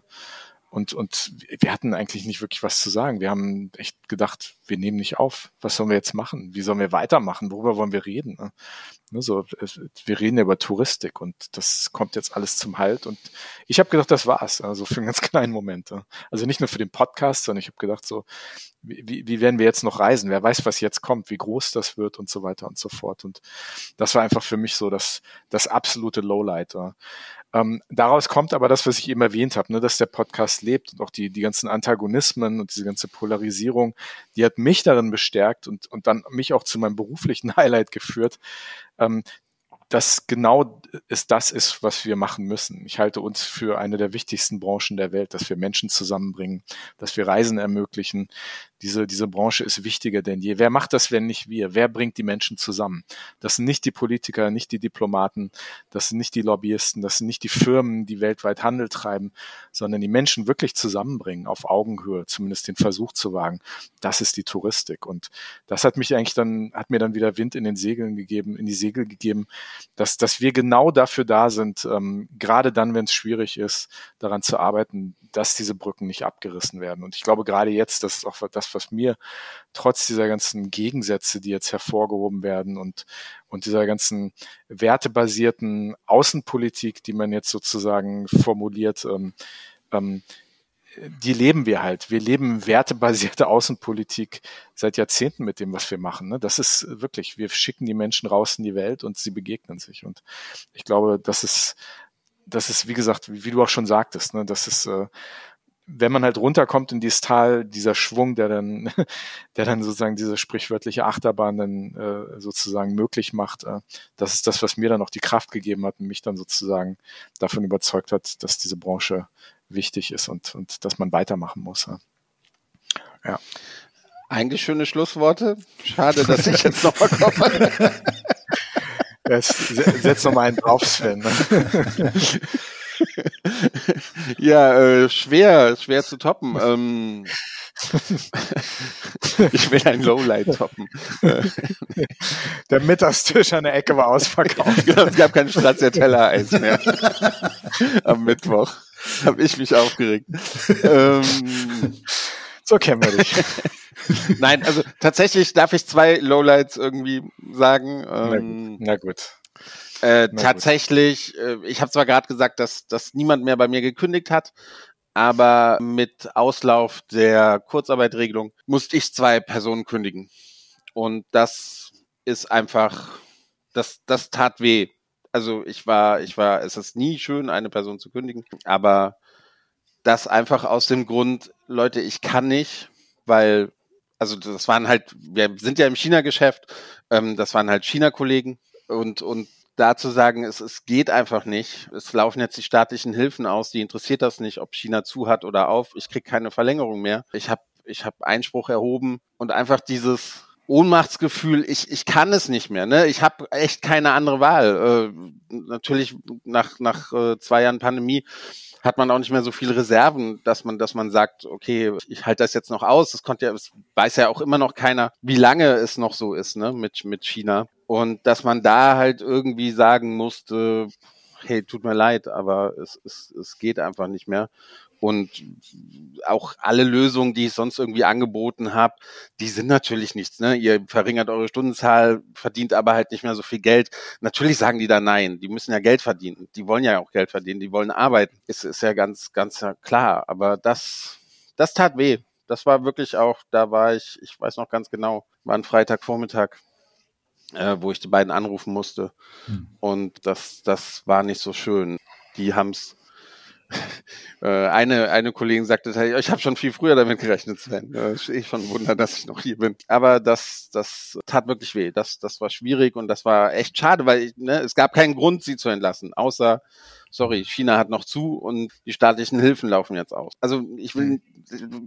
und, und wir hatten eigentlich nicht wirklich was zu sagen. Wir haben echt gedacht, wir nehmen nicht auf. Was sollen wir jetzt machen? Wie sollen wir weitermachen? Worüber wollen wir reden? Ne? ne so, wir reden ja über Touristik und das kommt jetzt alles zum Halt. Und ich habe gedacht, das war's. Also für einen ganz kleinen Moment. Also nicht nur für den Podcast, sondern ich habe gedacht, so, wie, wie werden wir jetzt noch reisen? Wer weiß, was jetzt kommt, wie groß das wird und so weiter und so fort. Und das war einfach für mich so das, das absolute Lowlight. Ähm, daraus kommt aber das, was ich eben erwähnt habe, ne, dass der Podcast lebt und auch die, die ganzen Antagonismen und diese ganze Polarisierung, die hat mich darin bestärkt und, und dann mich auch zu meinem beruflichen Highlight geführt, ähm, dass genau es das ist, was wir machen müssen. Ich halte uns für eine der wichtigsten Branchen der Welt, dass wir Menschen zusammenbringen, dass wir Reisen ermöglichen, diese, diese Branche ist wichtiger denn je. Wer macht das, wenn nicht wir? Wer bringt die Menschen zusammen? Das sind nicht die Politiker, nicht die Diplomaten, das sind nicht die Lobbyisten, das sind nicht die Firmen, die weltweit Handel treiben, sondern die Menschen wirklich zusammenbringen, auf Augenhöhe, zumindest den Versuch zu wagen. Das ist die Touristik. Und das hat mich eigentlich dann, hat mir dann wieder Wind in den Segeln gegeben, in die Segel gegeben, dass, dass wir genau dafür da sind, ähm, gerade dann, wenn es schwierig ist, daran zu arbeiten, dass diese Brücken nicht abgerissen werden. Und ich glaube, gerade jetzt, das ist auch das, was mir trotz dieser ganzen Gegensätze, die jetzt hervorgehoben werden und, und dieser ganzen wertebasierten Außenpolitik, die man jetzt sozusagen formuliert, ähm, ähm, die leben wir halt. Wir leben wertebasierte Außenpolitik seit Jahrzehnten mit dem, was wir machen. Ne? Das ist wirklich, wir schicken die Menschen raus in die Welt und sie begegnen sich. Und ich glaube, das ist, das ist, wie gesagt, wie, du auch schon sagtest, ne, das ist, äh, wenn man halt runterkommt in dieses Tal, dieser Schwung, der dann, der dann sozusagen diese sprichwörtliche Achterbahn dann äh, sozusagen möglich macht, äh, das ist das, was mir dann auch die Kraft gegeben hat und mich dann sozusagen davon überzeugt hat, dass diese Branche wichtig ist und, und dass man weitermachen muss. Ja. ja. Eigentlich schöne Schlussworte. Schade, dass ich jetzt noch mal komme. Setz noch mal einen drauf, Sven. Ne? ja, äh, schwer, schwer zu toppen. Ähm, ich will ein Lowlight toppen. Der Mittagstisch an der Ecke war ausverkauft. Es gab kein Stracciatella-Eis mehr. Am Mittwoch habe ich mich aufgeregt. Ähm, so kennen wir dich. Nein, also tatsächlich darf ich zwei Lowlights irgendwie sagen. Ähm, na, gut. Äh, tatsächlich, äh, ich habe zwar gerade gesagt, dass, dass niemand mehr bei mir gekündigt hat, aber mit Auslauf der Kurzarbeitregelung musste ich zwei Personen kündigen. Und das ist einfach, das, das tat weh. Also ich war, ich war, es ist nie schön, eine Person zu kündigen, aber das einfach aus dem Grund, Leute, ich kann nicht, weil also das waren halt, wir sind ja im China-Geschäft, ähm, das waren halt China-Kollegen und, und da zu sagen, es, es geht einfach nicht. Es laufen jetzt die staatlichen Hilfen aus, die interessiert das nicht, ob China zu hat oder auf. Ich kriege keine Verlängerung mehr. Ich habe ich hab Einspruch erhoben und einfach dieses Ohnmachtsgefühl, ich, ich kann es nicht mehr. Ne? Ich habe echt keine andere Wahl. Äh, natürlich nach, nach äh, zwei Jahren Pandemie hat man auch nicht mehr so viele Reserven, dass man, dass man sagt, okay, ich halte das jetzt noch aus. Das konnte ja, es weiß ja auch immer noch keiner, wie lange es noch so ist, ne, mit, mit China. Und dass man da halt irgendwie sagen musste, hey, tut mir leid, aber es, es, es geht einfach nicht mehr. Und auch alle Lösungen, die ich sonst irgendwie angeboten habe, die sind natürlich nichts. Ne? Ihr verringert eure Stundenzahl, verdient aber halt nicht mehr so viel Geld. Natürlich sagen die da nein. Die müssen ja Geld verdienen. Die wollen ja auch Geld verdienen. Die wollen arbeiten. Ist, ist ja ganz, ganz klar. Aber das, das tat weh. Das war wirklich auch, da war ich, ich weiß noch ganz genau, war ein Freitagvormittag, äh, wo ich die beiden anrufen musste. Hm. Und das, das war nicht so schön. Die haben's äh, eine, eine Kollegin sagte, ich habe schon viel früher damit gerechnet, Sven. Ich schon Wunder, dass ich noch hier bin. Aber das, das tat wirklich weh. Das, das war schwierig und das war echt schade, weil ich, ne, es gab keinen Grund, sie zu entlassen, außer sorry, China hat noch zu und die staatlichen Hilfen laufen jetzt aus. Also ich will,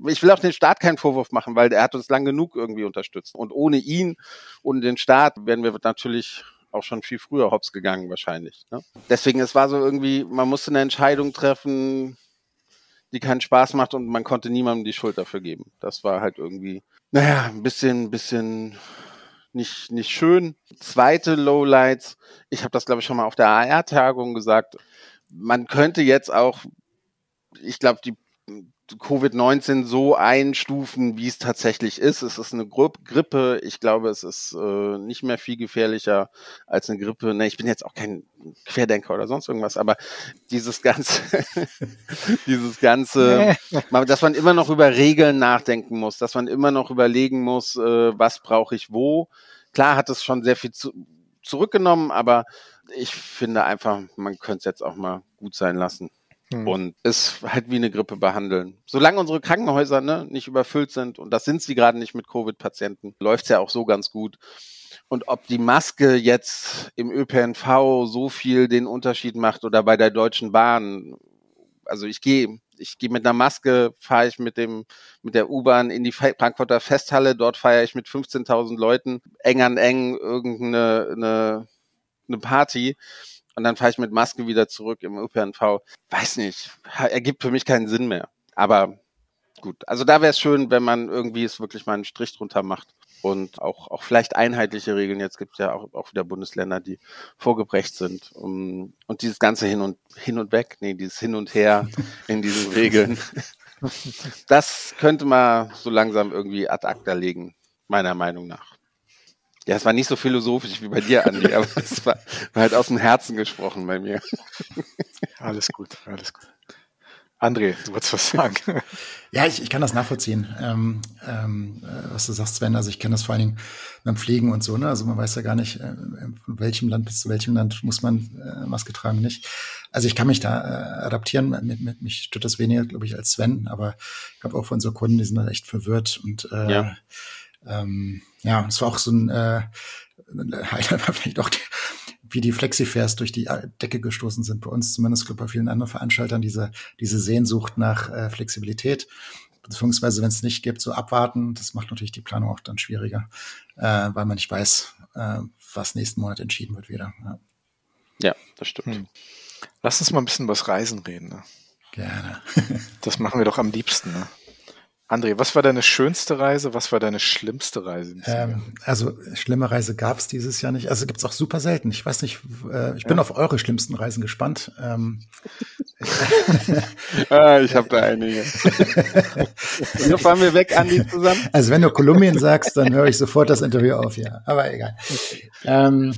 ich will auch den Staat keinen Vorwurf machen, weil er hat uns lang genug irgendwie unterstützt. Und ohne ihn und den Staat werden wir natürlich auch schon viel früher hops gegangen wahrscheinlich. Ne? Deswegen, es war so irgendwie, man musste eine Entscheidung treffen, die keinen Spaß macht und man konnte niemandem die Schuld dafür geben. Das war halt irgendwie, naja, ein bisschen, bisschen nicht, nicht schön. Zweite Lowlights, ich habe das glaube ich schon mal auf der AR-Tagung gesagt, man könnte jetzt auch, ich glaube, die Covid-19 so einstufen, wie es tatsächlich ist. Es ist eine Grippe. Ich glaube, es ist äh, nicht mehr viel gefährlicher als eine Grippe. Ne, ich bin jetzt auch kein Querdenker oder sonst irgendwas, aber dieses ganze, dieses ganze, dass man immer noch über Regeln nachdenken muss, dass man immer noch überlegen muss, äh, was brauche ich wo. Klar hat es schon sehr viel zu, zurückgenommen, aber ich finde einfach, man könnte es jetzt auch mal gut sein lassen. Hm. Und es halt wie eine Grippe behandeln. Solange unsere Krankenhäuser ne, nicht überfüllt sind, und das sind sie gerade nicht mit Covid-Patienten, läuft es ja auch so ganz gut. Und ob die Maske jetzt im ÖPNV so viel den Unterschied macht oder bei der Deutschen Bahn, also ich gehe ich gehe mit einer Maske, fahre ich mit dem mit der U-Bahn in die Frankfurter Festhalle, dort feiere ich mit 15.000 Leuten eng an eng irgendeine eine, eine Party und dann fahre ich mit Maske wieder zurück im ÖPNV. Weiß nicht, ergibt für mich keinen Sinn mehr. Aber gut, also da wäre es schön, wenn man irgendwie es wirklich mal einen Strich drunter macht und auch, auch vielleicht einheitliche Regeln. Jetzt gibt es ja auch, auch wieder Bundesländer, die vorgebrecht sind. Um, und dieses ganze Hin und, hin und weg, nee, dieses Hin und Her in diesen Regeln, das könnte man so langsam irgendwie ad acta legen, meiner Meinung nach. Ja, es war nicht so philosophisch wie bei dir, Andi, aber es war, war halt aus dem Herzen gesprochen bei mir. Alles gut, alles gut. André, du wolltest was sagen. Ja, ich, ich kann das nachvollziehen, ähm, ähm, äh, was du sagst, Sven. Also ich kenne das vor allen Dingen beim Pflegen und so. Ne? Also man weiß ja gar nicht, äh, von welchem Land bis zu welchem Land muss man äh, Maske tragen, nicht. Also ich kann mich da äh, adaptieren. Mit, mit, mich stört das weniger, glaube ich, als Sven. Aber ich habe auch von so Kunden, die sind da echt verwirrt und äh, ja ähm, ja, es war auch so ein äh, Highlight war vielleicht auch, die, wie die Flexifairs durch die Decke gestoßen sind. Bei uns zumindest, glaube bei vielen anderen Veranstaltern, diese, diese Sehnsucht nach äh, Flexibilität. Beziehungsweise, wenn es nicht gibt, so abwarten. Das macht natürlich die Planung auch dann schwieriger, äh, weil man nicht weiß, äh, was nächsten Monat entschieden wird wieder. Ja, ja das stimmt. Hm. Lass uns mal ein bisschen über Reisen reden. Ne? Gerne. das machen wir doch am liebsten. Ne? André, was war deine schönste Reise? Was war deine schlimmste Reise? Ähm, also schlimme Reise gab es dieses Jahr nicht. Also gibt es auch super selten. Ich weiß nicht, äh, ich bin ja. auf eure schlimmsten Reisen gespannt. Ähm, ah, ich habe da einige. Hier fahren wir weg, Andi, zusammen. Also wenn du Kolumbien sagst, dann höre ich sofort das Interview auf, ja. Aber egal. Ähm,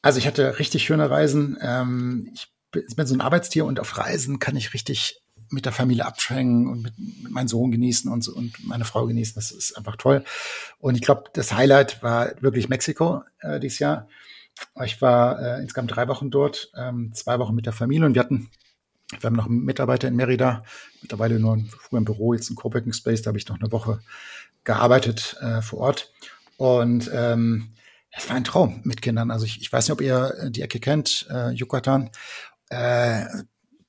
also ich hatte richtig schöne Reisen. Ähm, ich bin so ein Arbeitstier und auf Reisen kann ich richtig mit der Familie abschwängen und mit, mit meinem Sohn genießen und, und meine Frau genießen. Das ist einfach toll. Und ich glaube, das Highlight war wirklich Mexiko äh, dieses Jahr. Ich war äh, insgesamt drei Wochen dort, ähm, zwei Wochen mit der Familie und wir hatten, wir haben noch einen Mitarbeiter in Merida, mittlerweile nur früher im Büro, jetzt im Coworking Space, da habe ich noch eine Woche gearbeitet äh, vor Ort. Und ähm, es war ein Traum mit Kindern. Also ich, ich weiß nicht, ob ihr die Ecke kennt, äh, Yucatan. Äh,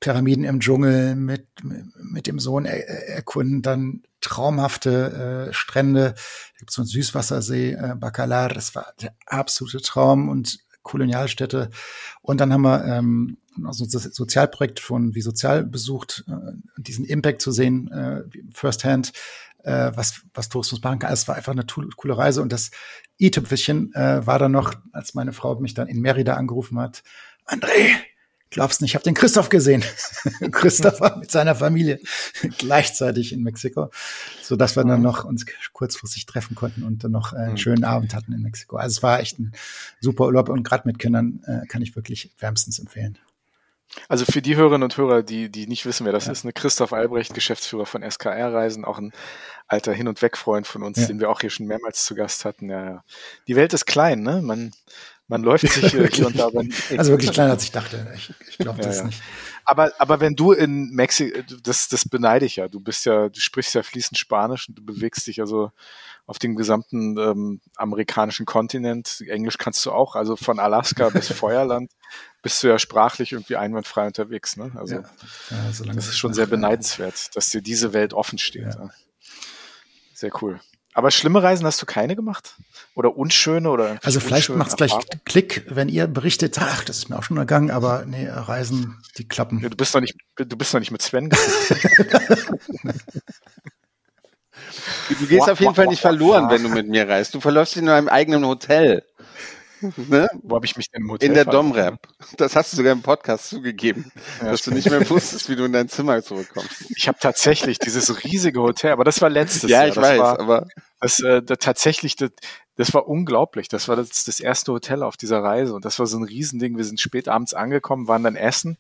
Pyramiden im Dschungel mit, mit dem Sohn er, erkunden, dann traumhafte äh, Strände. Da gibt so einen Süßwassersee, äh, Bacalar, das war der absolute Traum und Kolonialstädte. Und dann haben wir ähm, also das Sozialprojekt von Wie Sozial besucht, äh, diesen Impact zu sehen, äh, firsthand, äh, was, was Tourismus machen kann. Es war einfach eine coole Reise. Und das i-Tüpfelchen äh, war dann noch, als meine Frau mich dann in Merida angerufen hat, André, glaubst nicht, ich habe den Christoph gesehen. Christoph war mit seiner Familie gleichzeitig in Mexiko, so dass wir dann mhm. noch uns kurzfristig treffen konnten und dann noch einen mhm. schönen Abend hatten in Mexiko. Also es war echt ein super Urlaub und gerade mit Kindern äh, kann ich wirklich wärmstens empfehlen. Also für die Hörerinnen und Hörer, die, die nicht wissen, wer das ja. ist, eine Christoph Albrecht, Geschäftsführer von SKR-Reisen, auch ein alter Hin- und Weg-Freund von uns, ja. den wir auch hier schon mehrmals zu Gast hatten. Ja, ja. Die Welt ist klein, ne? Man, man läuft sich hier, hier und da. Also wirklich kleiner, als ich dachte. Ich, ich glaube das ja, nicht. Aber, aber wenn du in Mexiko, das, das beneide ich ja. Du bist ja, du sprichst ja fließend Spanisch und du bewegst dich also auf dem gesamten ähm, amerikanischen Kontinent. Englisch kannst du auch. Also von Alaska bis Feuerland bist du ja sprachlich irgendwie einwandfrei unterwegs. Ne? Also ja. Ja, das ist schon sehr beneidenswert, dass dir diese Welt offen steht. Ja. Sehr cool. Aber schlimme Reisen hast du keine gemacht? Oder unschöne oder? Also vielleicht macht's gleich Klick, wenn ihr berichtet, ach, das ist mir auch schon ergangen, aber nee, Reisen, die klappen. Ja, du bist noch nicht, du bist noch nicht mit Sven. du gehst auf jeden Fall nicht verloren, wenn du mit mir reist. Du verläufst in deinem eigenen Hotel. Ne? Wo habe ich mich denn im Hotel? In der Domrep. Das hast du sogar im Podcast zugegeben, ja, dass du nicht mehr wusstest, wie du in dein Zimmer zurückkommst. Ich habe tatsächlich dieses riesige Hotel, aber das war letztes ja, Jahr. Ja, ich weiß, war, aber das, äh, da, tatsächlich, das, das war unglaublich. Das war das, das erste Hotel auf dieser Reise und das war so ein Riesending. Wir sind spät abends angekommen, waren dann essen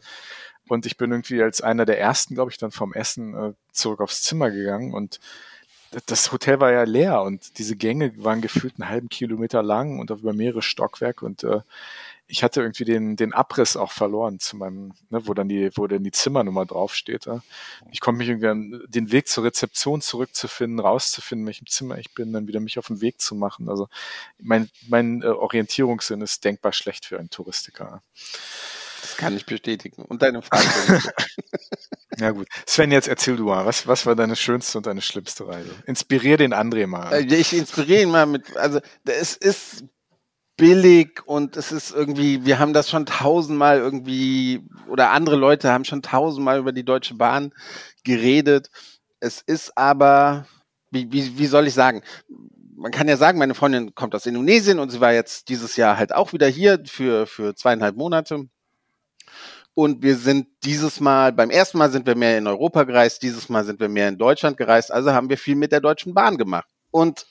und ich bin irgendwie als einer der ersten, glaube ich, dann vom Essen äh, zurück aufs Zimmer gegangen und das Hotel war ja leer und diese Gänge waren gefühlt einen halben Kilometer lang und über mehrere Stockwerke und äh, ich hatte irgendwie den, den Abriss auch verloren zu meinem, ne, wo dann die, wo dann die Zimmernummer draufsteht. Ja. Ich konnte mich irgendwie an den Weg zur Rezeption zurückzufinden, rauszufinden, in welchem Zimmer ich bin, dann wieder mich auf den Weg zu machen. Also mein, mein äh, Orientierungssinn ist denkbar schlecht für einen Touristiker. Das kann ich bestätigen. Und deine Frage. ja gut. Sven, jetzt erzähl du mal, was, was war deine schönste und deine schlimmste Reise? Inspirier den André mal. Äh, ich inspiriere ihn mal mit, also es ist billig und es ist irgendwie, wir haben das schon tausendmal irgendwie, oder andere Leute haben schon tausendmal über die Deutsche Bahn geredet. Es ist aber, wie, wie, wie soll ich sagen, man kann ja sagen, meine Freundin kommt aus Indonesien und sie war jetzt dieses Jahr halt auch wieder hier für, für zweieinhalb Monate. Und wir sind dieses Mal, beim ersten Mal sind wir mehr in Europa gereist, dieses Mal sind wir mehr in Deutschland gereist, also haben wir viel mit der Deutschen Bahn gemacht. Und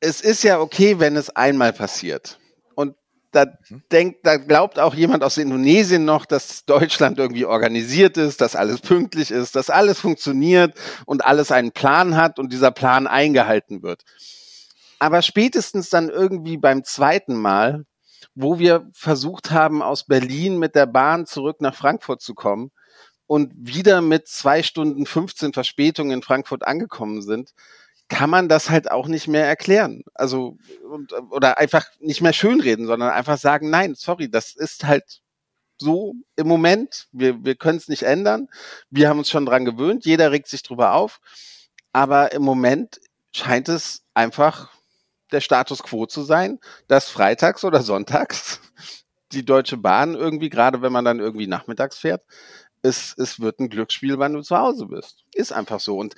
es ist ja okay, wenn es einmal passiert. Und da mhm. denkt, da glaubt auch jemand aus Indonesien noch, dass Deutschland irgendwie organisiert ist, dass alles pünktlich ist, dass alles funktioniert und alles einen Plan hat und dieser Plan eingehalten wird. Aber spätestens dann irgendwie beim zweiten Mal wo wir versucht haben, aus Berlin mit der Bahn zurück nach Frankfurt zu kommen und wieder mit zwei Stunden 15 Verspätung in Frankfurt angekommen sind, kann man das halt auch nicht mehr erklären. Also, und, oder einfach nicht mehr schönreden, sondern einfach sagen, nein, sorry, das ist halt so im Moment. Wir, wir können es nicht ändern. Wir haben uns schon dran gewöhnt. Jeder regt sich drüber auf. Aber im Moment scheint es einfach der Status quo zu sein, dass freitags oder sonntags die Deutsche Bahn irgendwie, gerade wenn man dann irgendwie nachmittags fährt, es, es wird ein Glücksspiel, wann du zu Hause bist. Ist einfach so. Und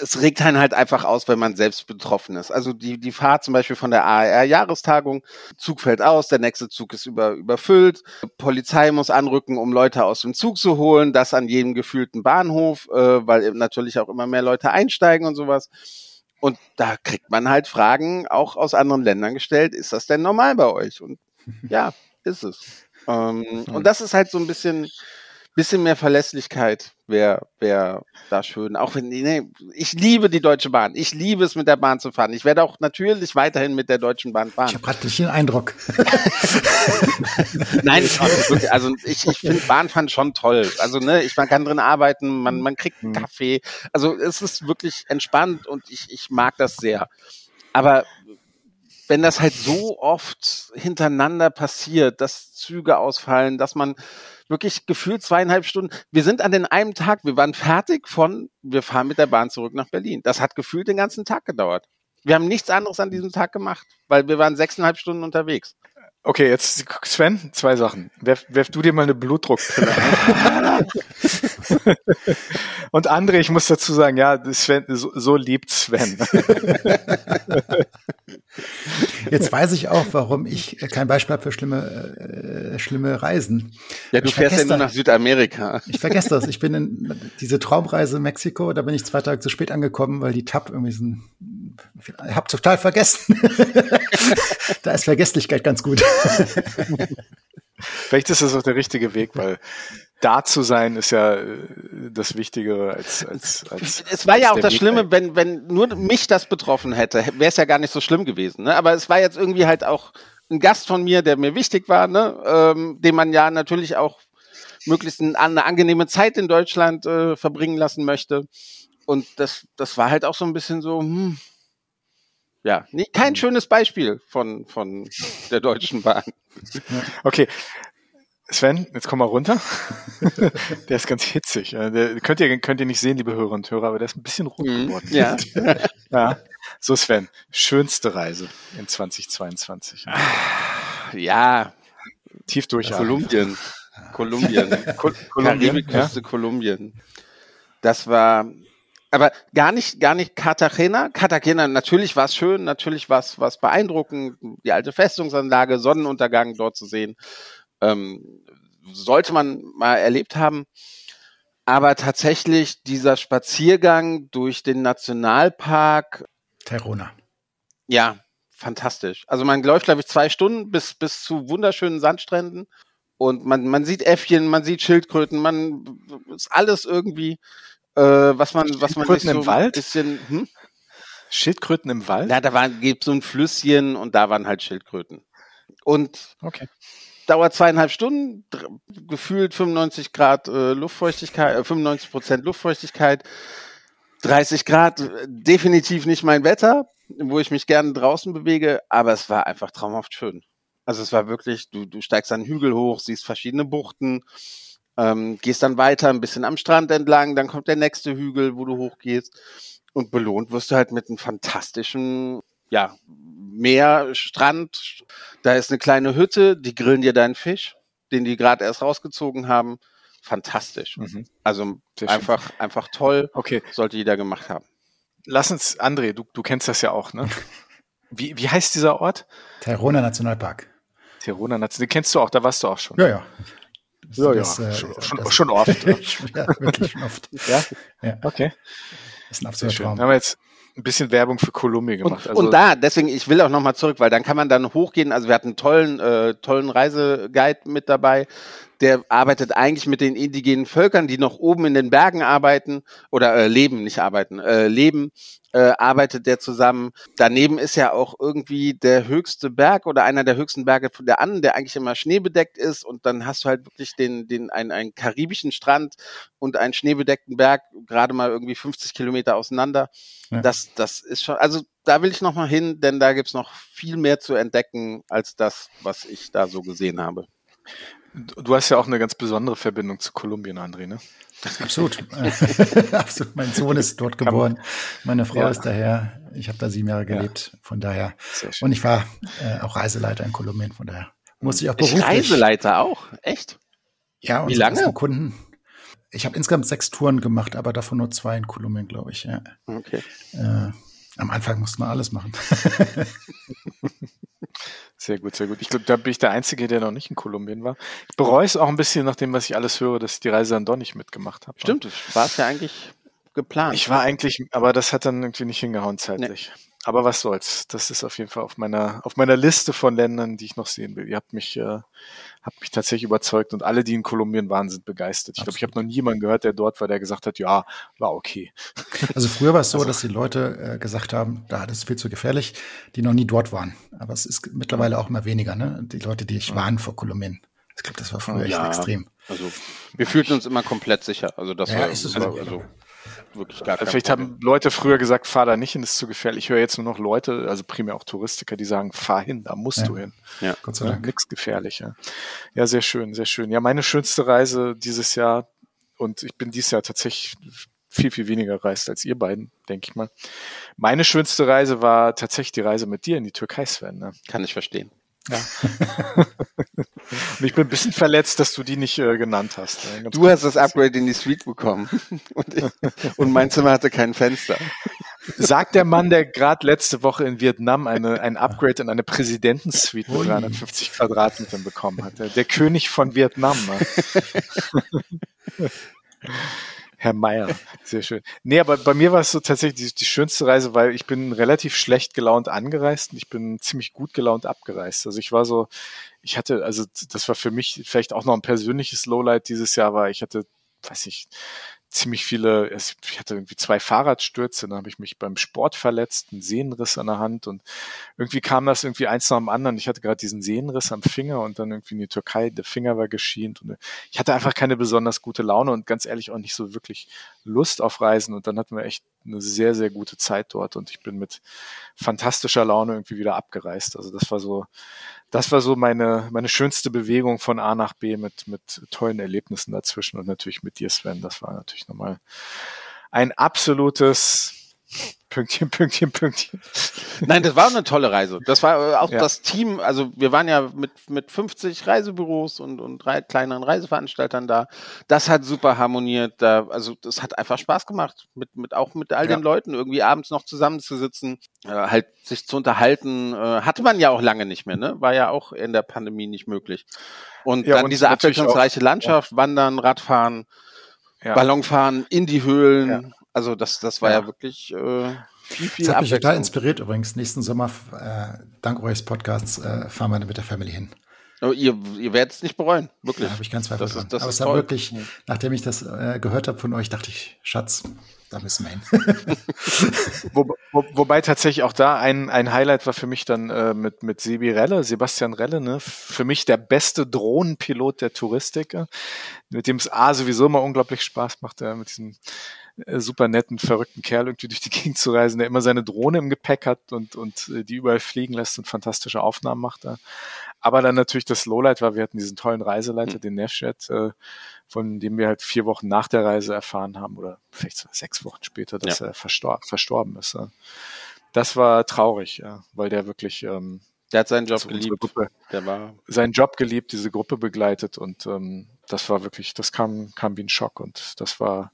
es regt einen halt einfach aus, wenn man selbst betroffen ist. Also die, die Fahrt zum Beispiel von der AR-Jahrestagung, Zug fällt aus, der nächste Zug ist über, überfüllt, Polizei muss anrücken, um Leute aus dem Zug zu holen, das an jedem gefühlten Bahnhof, äh, weil natürlich auch immer mehr Leute einsteigen und sowas. Und da kriegt man halt Fragen auch aus anderen Ländern gestellt, ist das denn normal bei euch? Und ja, ist es. Ähm, und das ist halt so ein bisschen bisschen mehr Verlässlichkeit wäre wär da schön. Auch wenn, nee, ich liebe die Deutsche Bahn. Ich liebe es, mit der Bahn zu fahren. Ich werde auch natürlich weiterhin mit der Deutschen Bahn fahren. Ich habe gerade nicht den Eindruck. Nein, ich, wirklich, also ich, ich finde Bahnfahren schon toll. Also ne, ich man kann drin arbeiten, man, man kriegt einen mhm. Kaffee. Also es ist wirklich entspannt und ich, ich mag das sehr. Aber wenn das halt so oft hintereinander passiert, dass Züge ausfallen, dass man wirklich gefühlt zweieinhalb Stunden. Wir sind an den einem Tag, wir waren fertig von, wir fahren mit der Bahn zurück nach Berlin. Das hat gefühlt den ganzen Tag gedauert. Wir haben nichts anderes an diesem Tag gemacht, weil wir waren sechseinhalb Stunden unterwegs. Okay, jetzt Sven, zwei Sachen. Werf, werf du dir mal eine Blutdruckpille ein. Und André, ich muss dazu sagen, ja, Sven, so, so liebt Sven. Jetzt weiß ich auch, warum ich kein Beispiel habe für schlimme, äh, schlimme Reisen. Ja, du ich fährst ja nur nach Südamerika. Ich vergesse das. Ich bin in diese Traumreise Mexiko, da bin ich zwei Tage zu spät angekommen, weil die TAP irgendwie so ein, ich habe total vergessen. da ist Vergesslichkeit ganz gut. Vielleicht ist das auch der richtige Weg, weil da zu sein ist ja äh, das Wichtigere als als, als Es war ja auch das Schlimme, wenn wenn nur mich das betroffen hätte, wäre es ja gar nicht so schlimm gewesen. Ne? Aber es war jetzt irgendwie halt auch ein Gast von mir, der mir wichtig war, ne? ähm, den man ja natürlich auch möglichst eine, eine angenehme Zeit in Deutschland äh, verbringen lassen möchte. Und das das war halt auch so ein bisschen so. Hm, ja, nee, kein hm. schönes Beispiel von, von der Deutschen Bahn. Okay. Sven, jetzt komm mal runter. der ist ganz hitzig. Der, könnt, ihr, könnt ihr nicht sehen, liebe Hörer und Hörer, aber der ist ein bisschen rot hm, geworden. Ja. ja. So, Sven, schönste Reise in 2022. Ja. Tief durch. Kolumbien. Kolumbien. Kolumbien. Karibikküste ja? Kolumbien. Das war aber gar nicht, gar nicht Cartagena. Cartagena, natürlich war es schön, natürlich war es beeindruckend, die alte Festungsanlage, Sonnenuntergang dort zu sehen. Ähm, sollte man mal erlebt haben. Aber tatsächlich dieser Spaziergang durch den Nationalpark. Terona. Ja, fantastisch. Also man läuft, glaube ich, zwei Stunden bis, bis zu wunderschönen Sandstränden. Und man, man sieht Äffchen, man sieht Schildkröten, man ist alles irgendwie äh, was man, was man sich so im Wald? bisschen, hm? Schildkröten im Wald? Ja, da war, gibt so ein Flüsschen und da waren halt Schildkröten. Und okay. Dauert zweieinhalb Stunden, gefühlt 95 Grad äh, Luftfeuchtigkeit, äh, 95 Prozent Luftfeuchtigkeit, 30 Grad, äh, definitiv nicht mein Wetter, wo ich mich gerne draußen bewege, aber es war einfach traumhaft schön. Also es war wirklich, du, du steigst einen Hügel hoch, siehst verschiedene Buchten, ähm, gehst dann weiter ein bisschen am Strand entlang, dann kommt der nächste Hügel, wo du hochgehst und belohnt wirst du halt mit einem fantastischen, ja, Meer, Strand. Da ist eine kleine Hütte, die grillen dir deinen Fisch, den die gerade erst rausgezogen haben. Fantastisch. Mhm. Also Sehr einfach, schön. einfach toll. Okay. Sollte jeder gemacht haben. Lass uns, André, du, du kennst das ja auch, ne? Wie, wie heißt dieser Ort? Terona Nationalpark. Terona Nationalpark. Den kennst du auch, da warst du auch schon. Ja, ja. Ja, das, ja, äh, schon, das, schon, oft. ja, wirklich schon oft. ja? ja, okay. Das ist ein absoluter Traum. Haben wir jetzt ein bisschen Werbung für Kolumbien gemacht. Und, also, und da, deswegen, ich will auch nochmal zurück, weil dann kann man dann hochgehen. Also wir hatten einen tollen, äh, tollen Reiseguide mit dabei, der arbeitet eigentlich mit den indigenen Völkern, die noch oben in den Bergen arbeiten oder äh, leben, nicht arbeiten, äh, leben, äh, arbeitet der zusammen. Daneben ist ja auch irgendwie der höchste Berg oder einer der höchsten Berge von der Anden, der eigentlich immer schneebedeckt ist und dann hast du halt wirklich den, den, einen, einen karibischen Strand und einen schneebedeckten Berg gerade mal irgendwie 50 Kilometer auseinander. Ja. Das, das ist schon, also da will ich noch mal hin, denn da gibt's noch viel mehr zu entdecken als das, was ich da so gesehen habe. Du hast ja auch eine ganz besondere Verbindung zu Kolumbien, André, ne? Absolut. Absolut. Mein Sohn ist dort geboren. Meine Frau ja. ist daher. Ich habe da sieben Jahre gelebt. Ja. Von daher. Und ich war äh, auch Reiseleiter in Kolumbien. Von daher musste ich auch beruflich. Ich Reiseleiter auch? Echt? Ja, Wie lange? Kunden. Ich habe insgesamt sechs Touren gemacht, aber davon nur zwei in Kolumbien, glaube ich. Ja. Okay. Äh, am Anfang musste man alles machen. Sehr gut, sehr gut. Ich glaube, da bin ich der Einzige, der noch nicht in Kolumbien war. Ich bereue es auch ein bisschen, nach dem, was ich alles höre, dass ich die Reise dann doch nicht mitgemacht habe. Stimmt, war es ja eigentlich geplant. Ich war eigentlich, aber das hat dann irgendwie nicht hingehauen zeitlich. Nee. Aber was soll's. Das ist auf jeden Fall auf meiner, auf meiner Liste von Ländern, die ich noch sehen will. Ihr habt mich, äh, habt mich tatsächlich überzeugt und alle, die in Kolumbien waren, sind begeistert. Ich glaube, ich habe noch nie jemanden gehört, der dort war, der gesagt hat, ja, war okay. Also früher war es so, also, dass die Leute äh, gesagt haben, da das ist viel zu gefährlich, die noch nie dort waren. Aber es ist mittlerweile auch immer weniger, ne? Die Leute, die ich ja. warnen vor Kolumbien. Ich glaube, das war früher ja, echt extrem. Also wir fühlten uns immer komplett sicher. Also das ja, war, ist es war, also, wirklich gar kein Vielleicht Problem. haben Leute früher gesagt, fahr da nicht hin, das ist zu gefährlich. Ich höre jetzt nur noch Leute, also primär auch Touristiker, die sagen, fahr hin, da musst ja. du hin. Ja, Gott sei Dank. Ja, nix gefährlich. Ja. ja, sehr schön, sehr schön. Ja, meine schönste Reise dieses Jahr und ich bin dieses Jahr tatsächlich viel, viel weniger reist als ihr beiden, denke ich mal. Meine schönste Reise war tatsächlich die Reise mit dir in die Türkei, Sven. Ne? Kann ich verstehen. Ja. und ich bin ein bisschen verletzt, dass du die nicht äh, genannt hast. Ja, du hast das Upgrade in die Suite bekommen und, ich, und mein Zimmer hatte kein Fenster. Sagt der Mann, der gerade letzte Woche in Vietnam eine, ein Upgrade in eine Präsidentensuite mit 350 Quadratmetern bekommen hat. Der, der König von Vietnam. Herr Meier, sehr schön. Nee, aber bei mir war es so tatsächlich die, die, schönste Reise, weil ich bin relativ schlecht gelaunt angereist und ich bin ziemlich gut gelaunt abgereist. Also ich war so, ich hatte, also das war für mich vielleicht auch noch ein persönliches Lowlight dieses Jahr, war ich hatte, weiß ich, ziemlich viele, ich hatte irgendwie zwei Fahrradstürze, dann habe ich mich beim Sport verletzt, einen Sehnenriss an der Hand und irgendwie kam das irgendwie eins nach dem anderen. Ich hatte gerade diesen Sehnenriss am Finger und dann irgendwie in die Türkei, der Finger war geschient und ich hatte einfach keine besonders gute Laune und ganz ehrlich auch nicht so wirklich Lust auf Reisen und dann hatten wir echt eine sehr, sehr gute Zeit dort und ich bin mit fantastischer Laune irgendwie wieder abgereist. Also das war so, das war so meine, meine schönste Bewegung von A nach B mit, mit tollen Erlebnissen dazwischen und natürlich mit dir, Sven. Das war natürlich nochmal ein absolutes Pünktchen, Pünktchen, Pünktchen. Nein, das war eine tolle Reise. Das war äh, auch ja. das Team, also wir waren ja mit, mit 50 Reisebüros und, und drei kleineren Reiseveranstaltern da. Das hat super harmoniert. Da, also das hat einfach Spaß gemacht, mit, mit auch mit all den Leuten irgendwie abends noch zusammenzusitzen, äh, halt sich zu unterhalten. Äh, hatte man ja auch lange nicht mehr, ne? War ja auch in der Pandemie nicht möglich. Und ja, dann und diese abwechslungsreiche Landschaft, ja. Wandern, Radfahren, Ballonfahren in die Höhlen, also das, das war ja, ja wirklich äh, viel, viel Das hat mich total inspiriert übrigens. Nächsten Sommer, äh, dank eures Podcasts, äh, fahren wir mit der Family hin. Oh, ihr, ihr werdet es nicht bereuen, wirklich. Ja, habe ich ganz Zweifel das ist, das Aber es war wirklich, nachdem ich das äh, gehört habe von euch, dachte ich, Schatz, da müssen wir hin. wo, wo, wobei tatsächlich auch da ein, ein Highlight war für mich dann äh, mit, mit Sebi Relle, Sebastian Relle, ne? für mich der beste Drohnenpilot der Touristik, mit dem es A sowieso immer unglaublich Spaß macht, äh, mit diesem äh, super netten, verrückten Kerl irgendwie durch die Gegend zu reisen, der immer seine Drohne im Gepäck hat und, und äh, die überall fliegen lässt und fantastische Aufnahmen macht. Da. Aber dann natürlich das Lowlight war, wir hatten diesen tollen Reiseleiter, mhm. den Nashjet, äh, von dem wir halt vier Wochen nach der Reise erfahren haben oder vielleicht sechs Wochen später, dass ja. er verstor verstorben ist. Das war traurig, ja, weil der wirklich ähm, der hat seinen Job also geliebt. Gruppe, der war seinen Job geliebt, diese Gruppe begleitet und ähm, das war wirklich, das kam, kam wie ein Schock und das war,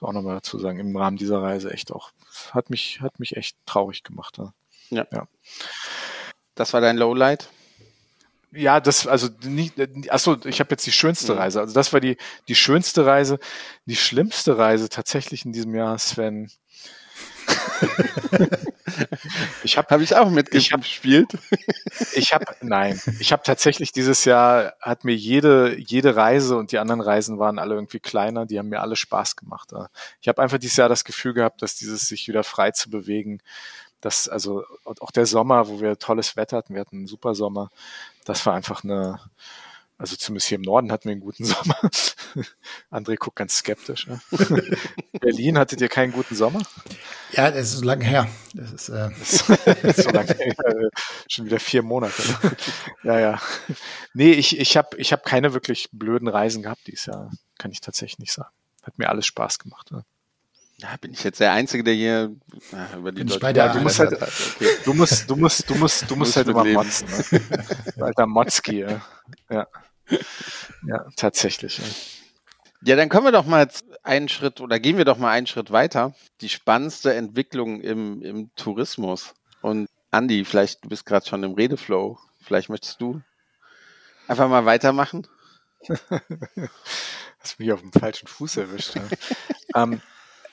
auch nochmal dazu sagen, im Rahmen dieser Reise echt auch, hat mich, hat mich echt traurig gemacht. Ja. ja. ja. Das war dein Lowlight? Ja, das, also nicht, achso, ich habe jetzt die schönste mhm. Reise. Also das war die, die schönste Reise. Die schlimmste Reise tatsächlich in diesem Jahr, Sven. ich habe hab ich auch mitgespielt. Ich habe nein, ich habe tatsächlich dieses Jahr hat mir jede jede Reise und die anderen Reisen waren alle irgendwie kleiner, die haben mir alle Spaß gemacht. Ich habe einfach dieses Jahr das Gefühl gehabt, dass dieses sich wieder frei zu bewegen, dass also auch der Sommer, wo wir tolles Wetter hatten, wir hatten einen super Sommer, das war einfach eine also zumindest hier im Norden hatten wir einen guten Sommer. André guckt ganz skeptisch. Ne? Berlin, hattet ihr keinen guten Sommer? Ja, das ist lange her. Das ist, äh das ist so lange her. Schon wieder vier Monate. Ne? Ja, ja. Nee, ich, ich habe ich hab keine wirklich blöden Reisen gehabt dieses Jahr. Kann ich tatsächlich nicht sagen. Hat mir alles Spaß gemacht. Ne? Ja, bin ich jetzt der Einzige, der hier na, über die Deutsche ja, du musst halt, okay. du musst, du musst, du musst, du musst halt immer motzen. Ne? Alter Motzki, ja. ja. Ja, tatsächlich. Ja. ja, dann kommen wir doch mal einen Schritt oder gehen wir doch mal einen Schritt weiter. Die spannendste Entwicklung im, im Tourismus. Und Andi, vielleicht du bist gerade schon im Redeflow. Vielleicht möchtest du einfach mal weitermachen. Hast mich auf dem falschen Fuß erwischt. ähm,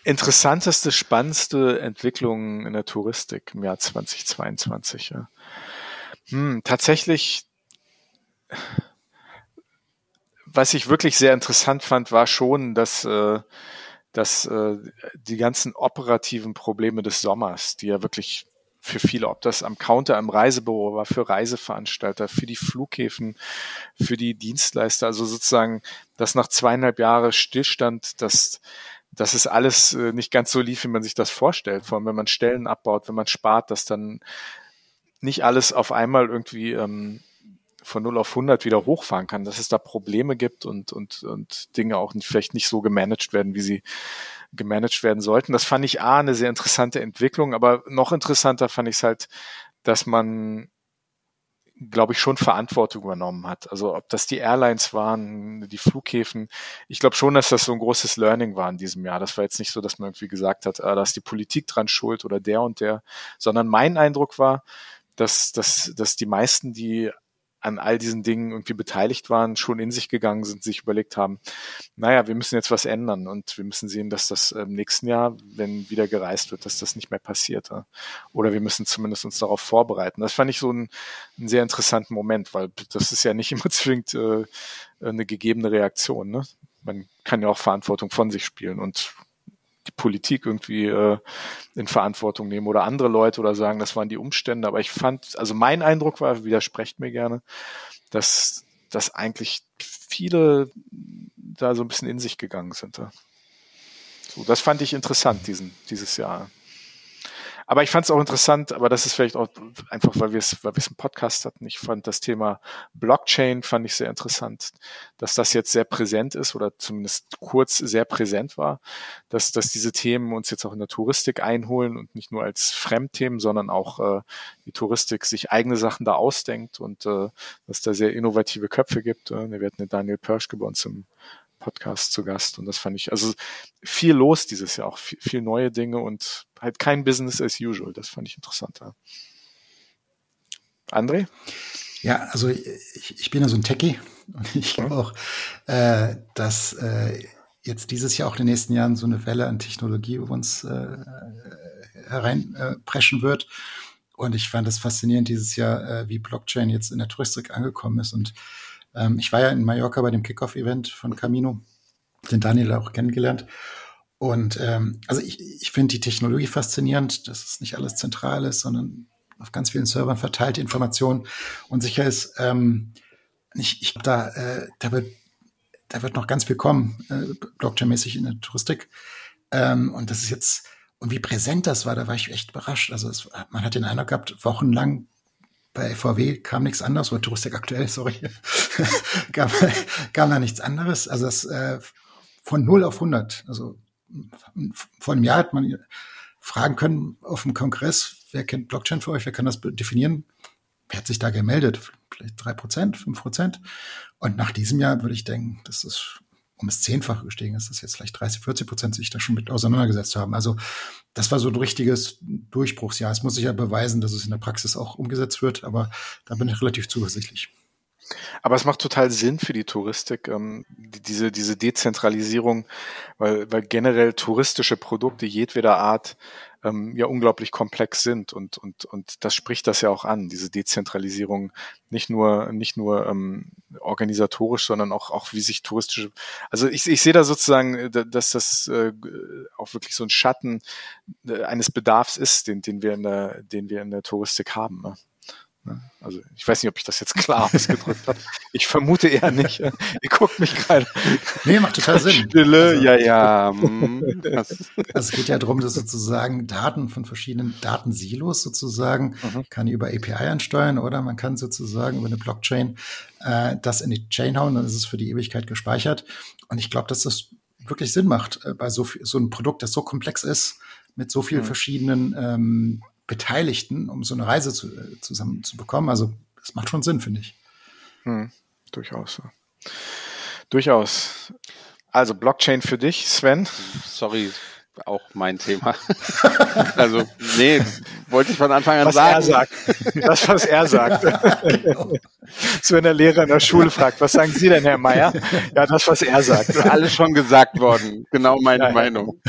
interessanteste, spannendste Entwicklung in der Touristik im Jahr 2022. Ja. Hm, tatsächlich, was ich wirklich sehr interessant fand, war schon, dass, äh, dass äh, die ganzen operativen Probleme des Sommers, die ja wirklich für viele, ob das am Counter im Reisebüro war, für Reiseveranstalter, für die Flughäfen, für die Dienstleister, also sozusagen, dass nach zweieinhalb Jahre Stillstand, dass dass es alles äh, nicht ganz so lief, wie man sich das vorstellt. Vor allem, wenn man Stellen abbaut, wenn man spart, dass dann nicht alles auf einmal irgendwie ähm, von 0 auf 100 wieder hochfahren kann, dass es da Probleme gibt und, und, und Dinge auch nicht, vielleicht nicht so gemanagt werden, wie sie gemanagt werden sollten. Das fand ich A, eine sehr interessante Entwicklung, aber noch interessanter fand ich es halt, dass man glaube ich, schon Verantwortung übernommen hat. Also ob das die Airlines waren, die Flughäfen. Ich glaube schon, dass das so ein großes Learning war in diesem Jahr. Das war jetzt nicht so, dass man irgendwie gesagt hat, ah, da ist die Politik dran schuld oder der und der, sondern mein Eindruck war, dass, dass, dass die meisten, die an all diesen Dingen irgendwie beteiligt waren, schon in sich gegangen sind, sich überlegt haben, naja, wir müssen jetzt was ändern und wir müssen sehen, dass das im nächsten Jahr, wenn wieder gereist wird, dass das nicht mehr passiert. Oder wir müssen zumindest uns darauf vorbereiten. Das fand ich so einen, einen sehr interessanten Moment, weil das ist ja nicht immer zwingend äh, eine gegebene Reaktion. Ne? Man kann ja auch Verantwortung von sich spielen und die Politik irgendwie äh, in Verantwortung nehmen oder andere Leute oder sagen, das waren die Umstände. Aber ich fand, also mein Eindruck war, widersprecht mir gerne, dass, dass eigentlich viele da so ein bisschen in sich gegangen sind. So, das fand ich interessant diesen, dieses Jahr. Aber ich fand es auch interessant, aber das ist vielleicht auch einfach, weil wir es, weil wir es Podcast hatten. Ich fand das Thema Blockchain fand ich sehr interessant, dass das jetzt sehr präsent ist oder zumindest kurz sehr präsent war, dass, dass diese Themen uns jetzt auch in der Touristik einholen und nicht nur als Fremdthemen, sondern auch äh, die Touristik sich eigene Sachen da ausdenkt und äh, dass da sehr innovative Köpfe gibt. Äh, wir hatten den Daniel Perschke bei uns im Podcast zu Gast und das fand ich, also viel los dieses Jahr auch, viel, viel neue Dinge und halt kein Business as usual. Das fand ich interessant. Ja. André? Ja, also ich, ich bin ja so ein Techie und ich glaube auch, äh, dass äh, jetzt dieses Jahr auch in den nächsten Jahren so eine Welle an Technologie über uns äh, hereinpreschen äh, wird. Und ich fand es faszinierend dieses Jahr, äh, wie Blockchain jetzt in der Touristik angekommen ist. Und ähm, ich war ja in Mallorca bei dem Kickoff-Event von Camino, den Daniel auch kennengelernt. Und ähm, also ich, ich finde die Technologie faszinierend, dass es nicht alles zentral ist, sondern auf ganz vielen Servern verteilte Informationen und sicher ist, ähm, ich, ich da, äh, da wird da wird noch ganz viel kommen, äh, Blockchain-mäßig in der Touristik. Ähm, und das ist jetzt, und wie präsent das war, da war ich echt überrascht. Also es, man hat den Eindruck gehabt, wochenlang bei VW kam nichts anderes, oder Touristik aktuell, sorry, kam, kam da nichts anderes. Also das äh, von 0 auf 100, also vor einem Jahr hat man fragen können auf dem Kongress, wer kennt Blockchain für euch, wer kann das definieren? Wer hat sich da gemeldet? Vielleicht drei Prozent, fünf Prozent. Und nach diesem Jahr würde ich denken, das um das Zehnfache gestiegen ist, dass jetzt vielleicht 30, 40 Prozent sich da schon mit auseinandergesetzt haben. Also das war so ein richtiges Durchbruchsjahr. Es muss sich ja beweisen, dass es in der Praxis auch umgesetzt wird, aber da bin ich relativ zuversichtlich. Aber es macht total Sinn für die Touristik, ähm, diese, diese Dezentralisierung, weil, weil generell touristische Produkte jedweder Art ähm, ja unglaublich komplex sind und, und, und das spricht das ja auch an, diese Dezentralisierung, nicht nur, nicht nur ähm, organisatorisch, sondern auch, auch wie sich touristische, also ich, ich sehe da sozusagen, äh, dass das äh, auch wirklich so ein Schatten äh, eines Bedarfs ist, den, den wir in der, den wir in der Touristik haben. Ne? Ne? Also ich weiß nicht, ob ich das jetzt klar ausgedrückt habe. Ich vermute eher nicht. Ihr guckt mich gerade. Nee, macht total Sinn. Stille, also, ja, ja. Mm, also es geht ja darum, dass sozusagen Daten von verschiedenen Datensilos sozusagen mhm. kann über API ansteuern oder man kann sozusagen über eine Blockchain äh, das in die Chain hauen, dann ist es für die Ewigkeit gespeichert. Und ich glaube, dass das wirklich Sinn macht äh, bei so, so einem Produkt, das so komplex ist, mit so vielen mhm. verschiedenen ähm, Beteiligten, um so eine Reise zu, äh, zusammen zu bekommen. Also das macht schon Sinn, finde ich. Hm, durchaus. Ja. Durchaus. Also Blockchain für dich, Sven. Sorry, auch mein Thema. also, nee, wollte ich von Anfang an was sagen. Er sagt. Das, was er sagt. genau. So, wenn der Lehrer in der Schule fragt, was sagen Sie denn, Herr Meier? Ja, das, was er sagt. Alles schon gesagt worden. Genau meine ja, Meinung.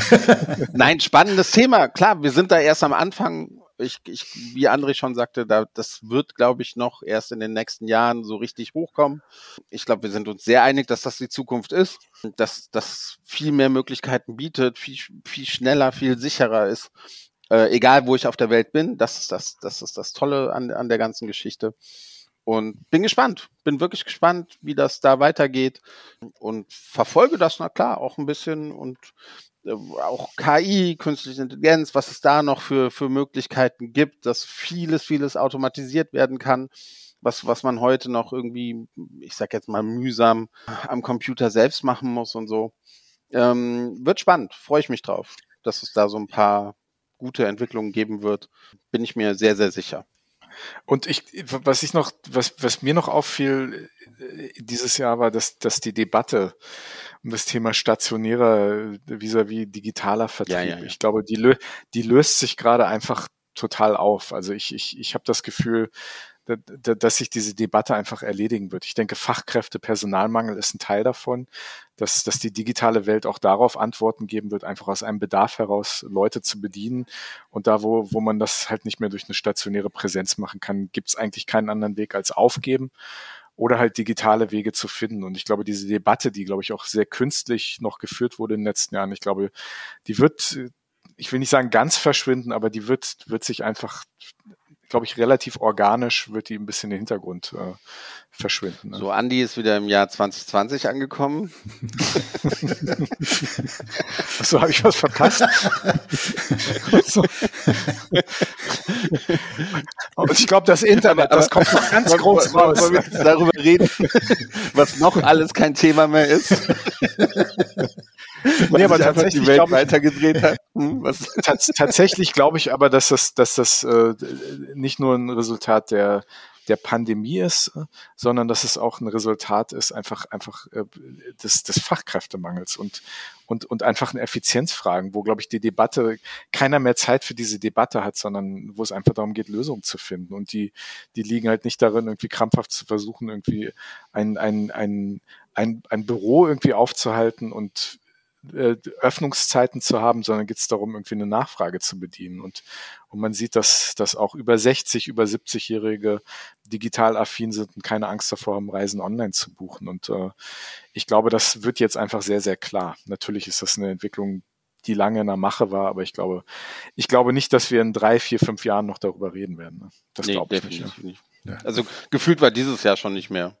Nein, spannendes Thema. Klar, wir sind da erst am Anfang ich, ich, wie André schon sagte, da, das wird, glaube ich, noch erst in den nächsten Jahren so richtig hochkommen. Ich glaube, wir sind uns sehr einig, dass das die Zukunft ist, dass das viel mehr Möglichkeiten bietet, viel, viel schneller, viel sicherer ist. Äh, egal, wo ich auf der Welt bin, das ist das, das ist das Tolle an, an der ganzen Geschichte. Und bin gespannt, bin wirklich gespannt, wie das da weitergeht und verfolge das, na klar, auch ein bisschen und auch KI, künstliche Intelligenz, was es da noch für, für Möglichkeiten gibt, dass vieles, vieles automatisiert werden kann, was, was man heute noch irgendwie, ich sag jetzt mal, mühsam am Computer selbst machen muss und so. Ähm, wird spannend, freue ich mich drauf, dass es da so ein paar gute Entwicklungen geben wird. Bin ich mir sehr, sehr sicher. Und ich, was ich noch, was, was mir noch auffiel äh, dieses Jahr war, dass, dass die Debatte um das Thema stationärer vis-à-vis -vis digitaler Vertrieb, ja, ja, ja. ich glaube, die, lö die löst sich gerade einfach total auf. Also ich, ich, ich habe das Gefühl, dass sich diese Debatte einfach erledigen wird. Ich denke, Fachkräfte, Personalmangel ist ein Teil davon, dass, dass die digitale Welt auch darauf Antworten geben wird, einfach aus einem Bedarf heraus Leute zu bedienen. Und da, wo, wo man das halt nicht mehr durch eine stationäre Präsenz machen kann, gibt es eigentlich keinen anderen Weg als aufgeben oder halt digitale Wege zu finden. Und ich glaube, diese Debatte, die, glaube ich, auch sehr künstlich noch geführt wurde in den letzten Jahren, ich glaube, die wird, ich will nicht sagen ganz verschwinden, aber die wird, wird sich einfach glaube ich, relativ organisch wird die ein bisschen in den Hintergrund äh, verschwinden. Ne? So, Andi ist wieder im Jahr 2020 angekommen. so, habe ich was verpasst? so. Und ich glaube, das Internet, das kommt noch ganz groß raus. Wollen wir darüber reden, was noch alles kein Thema mehr ist? nee, aber tatsächlich die Welt ich, weitergedreht hat. Hm, tatsächlich glaube ich aber, dass das, dass das äh, nicht nur ein Resultat der der Pandemie ist, sondern dass es auch ein Resultat ist einfach einfach äh, des, des Fachkräftemangels und und und einfach eine Effizienzfragen, wo glaube ich die Debatte keiner mehr Zeit für diese Debatte hat, sondern wo es einfach darum geht Lösungen zu finden. Und die die liegen halt nicht darin irgendwie krampfhaft zu versuchen irgendwie ein ein ein ein, ein Büro irgendwie aufzuhalten und äh, Öffnungszeiten zu haben, sondern geht es darum, irgendwie eine Nachfrage zu bedienen. Und, und man sieht, dass, dass auch über 60, über 70-Jährige digital affin sind und keine Angst davor haben, Reisen online zu buchen. Und äh, ich glaube, das wird jetzt einfach sehr, sehr klar. Natürlich ist das eine Entwicklung, die lange in der Mache war, aber ich glaube, ich glaube nicht, dass wir in drei, vier, fünf Jahren noch darüber reden werden. Ne? Das nee, glaube ich nicht, nicht. Ja. Also gefühlt war dieses Jahr schon nicht mehr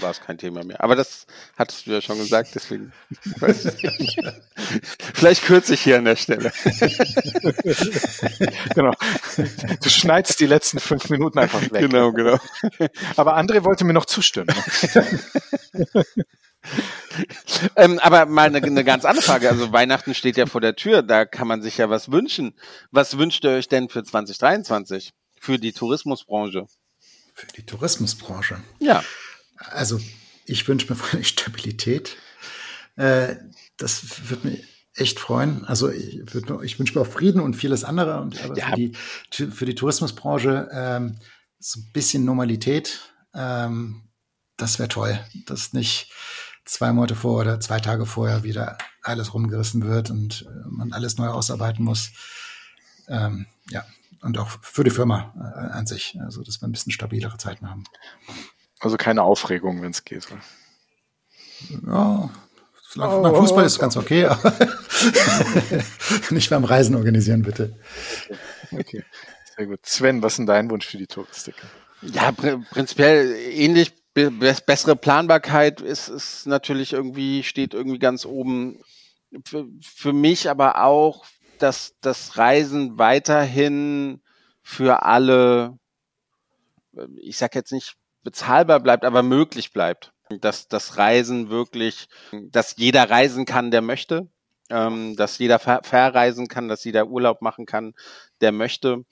war es kein Thema mehr. Aber das hattest du ja schon gesagt, deswegen weiß ich nicht. Vielleicht kürze ich hier an der Stelle. genau. Du schneidest die letzten fünf Minuten einfach weg. Genau, genau. Aber André wollte mir noch zustimmen. ähm, aber mal eine, eine, ganz andere Frage. Also Weihnachten steht ja vor der Tür, da kann man sich ja was wünschen. Was wünscht ihr euch denn für 2023? Für die Tourismusbranche? Für die Tourismusbranche? Ja. Also ich wünsche mir vor allem Stabilität. Äh, das wird mich echt freuen. Also ich, ich wünsche mir auch Frieden und vieles andere. Und aber ja. für, die, für die Tourismusbranche ähm, so ein bisschen Normalität, ähm, das wäre toll. Dass nicht zwei Monate vor oder zwei Tage vorher wieder alles rumgerissen wird und äh, man alles neu ausarbeiten muss. Ähm, ja, und auch für die Firma äh, an sich. Also, dass wir ein bisschen stabilere Zeiten haben. Also keine Aufregung, wenn es geht. Ja, oh, beim Fußball oh, ist ganz okay, aber nicht beim Reisen organisieren, bitte. Okay, sehr gut. Sven, was ist denn dein Wunsch für die Touristik? Ja, pr prinzipiell ähnlich. Be bessere Planbarkeit ist, ist natürlich irgendwie, steht irgendwie ganz oben. Für, für mich aber auch, dass das Reisen weiterhin für alle, ich sag jetzt nicht bezahlbar bleibt, aber möglich bleibt. Dass das Reisen wirklich, dass jeder reisen kann, der möchte, ähm, dass jeder ver verreisen kann, dass jeder Urlaub machen kann, der möchte.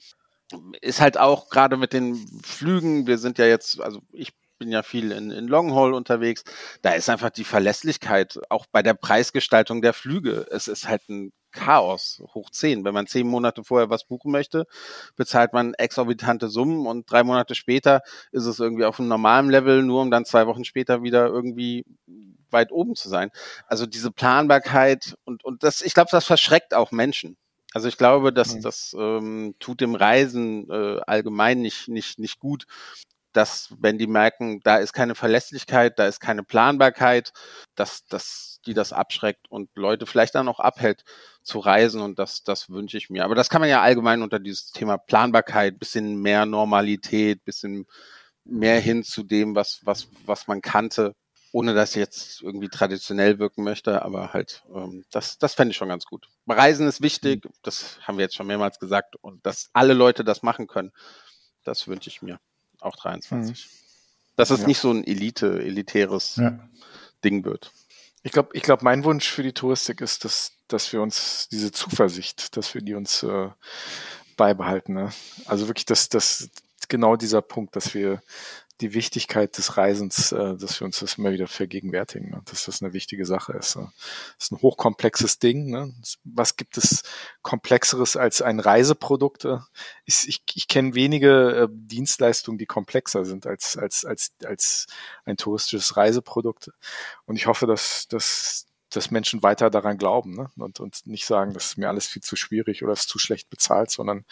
Ist halt auch gerade mit den Flügen, wir sind ja jetzt, also ich bin ja viel in, in Longhaul unterwegs. Da ist einfach die Verlässlichkeit, auch bei der Preisgestaltung der Flüge. Es ist halt ein Chaos hoch zehn. Wenn man zehn Monate vorher was buchen möchte, bezahlt man exorbitante Summen und drei Monate später ist es irgendwie auf einem normalen Level, nur um dann zwei Wochen später wieder irgendwie weit oben zu sein. Also diese Planbarkeit und, und das, ich glaube, das verschreckt auch Menschen. Also ich glaube, dass mhm. das ähm, tut dem Reisen äh, allgemein nicht, nicht, nicht gut, dass wenn die merken, da ist keine Verlässlichkeit, da ist keine Planbarkeit, dass, dass die das abschreckt und Leute vielleicht dann auch abhält zu reisen und das, das wünsche ich mir. Aber das kann man ja allgemein unter dieses Thema Planbarkeit, bisschen mehr Normalität, bisschen mehr hin zu dem, was, was, was man kannte, ohne dass ich jetzt irgendwie traditionell wirken möchte, aber halt, ähm, das, das fände ich schon ganz gut. Reisen ist wichtig, mhm. das haben wir jetzt schon mehrmals gesagt, und dass alle Leute das machen können, das wünsche ich mir, auch 23. Mhm. Dass es ja. nicht so ein Elite, elitäres ja. Ding wird. Ich glaube, ich glaube, mein Wunsch für die Touristik ist, dass, dass wir uns diese Zuversicht, dass wir die uns äh, beibehalten. Ne? Also wirklich, dass, dass genau dieser Punkt, dass wir die Wichtigkeit des Reisens, äh, dass wir uns das immer wieder vergegenwärtigen, ne? dass das eine wichtige Sache ist. Ne? Das ist ein hochkomplexes Ding. Ne? Was gibt es komplexeres als ein Reiseprodukt? Ich, ich, ich kenne wenige äh, Dienstleistungen, die komplexer sind als, als, als, als ein touristisches Reiseprodukt. Und ich hoffe, dass, dass dass Menschen weiter daran glauben ne? und, und nicht sagen, das ist mir alles viel zu schwierig oder ist zu schlecht bezahlt, sondern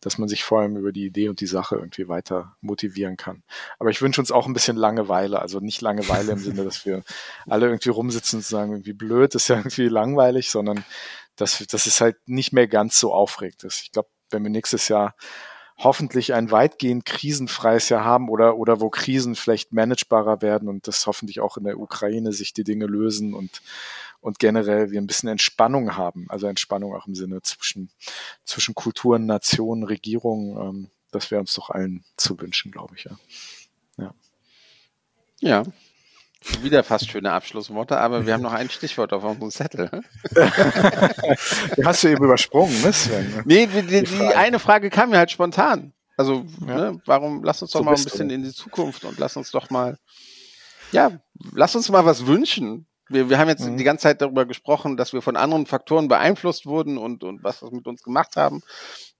dass man sich vor allem über die Idee und die Sache irgendwie weiter motivieren kann. Aber ich wünsche uns auch ein bisschen Langeweile, also nicht Langeweile im Sinne, dass wir alle irgendwie rumsitzen und sagen, irgendwie blöd, ist ja irgendwie langweilig, sondern dass, dass es halt nicht mehr ganz so aufregend ist. Ich glaube, wenn wir nächstes Jahr hoffentlich ein weitgehend krisenfreies Jahr haben oder, oder wo Krisen vielleicht managebarer werden und das hoffentlich auch in der Ukraine sich die Dinge lösen und, und generell wir ein bisschen Entspannung haben. Also Entspannung auch im Sinne zwischen, zwischen Kulturen, Nationen, Regierungen. Ähm, das wäre uns doch allen zu wünschen, glaube ich, ja. Ja. Ja, wieder fast schöne Abschlussworte, aber wir haben noch ein Stichwort auf unserem Zettel. hast du eben übersprungen, ne Sven? Nee, die, die, die eine Frage kam mir halt spontan. Also, ja. ne, warum, lass uns doch so mal ein bisschen du. in die Zukunft und lass uns doch mal, ja, lass uns mal was wünschen. Wir, wir haben jetzt mhm. die ganze Zeit darüber gesprochen, dass wir von anderen Faktoren beeinflusst wurden und, und was das mit uns gemacht haben.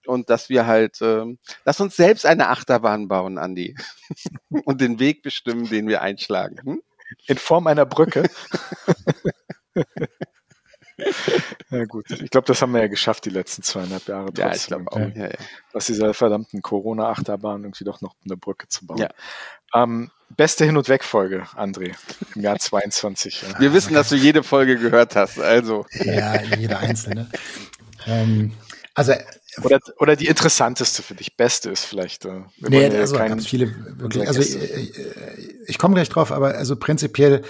Und dass wir halt, äh, lass uns selbst eine Achterbahn bauen, Andi. und den Weg bestimmen, den wir einschlagen. Hm? In Form einer Brücke. ja gut, ich glaube, das haben wir ja geschafft die letzten zweieinhalb Jahre. Trotzdem, ja, ich glaube auch. Ja, ja. Aus dieser verdammten Corona-Achterbahn irgendwie doch noch eine Brücke zu bauen. Ja. Ähm, beste Hin- und Weg-Folge, André, im Jahr 22. Ja. Wir wissen, dass du jede Folge gehört hast, also. Ja, jede einzelne. ähm, also oder, oder die interessanteste für dich, beste ist vielleicht. Äh, nee, also ganz viele wirklich. Also ich, ich, ich komme gleich drauf, aber also prinzipiell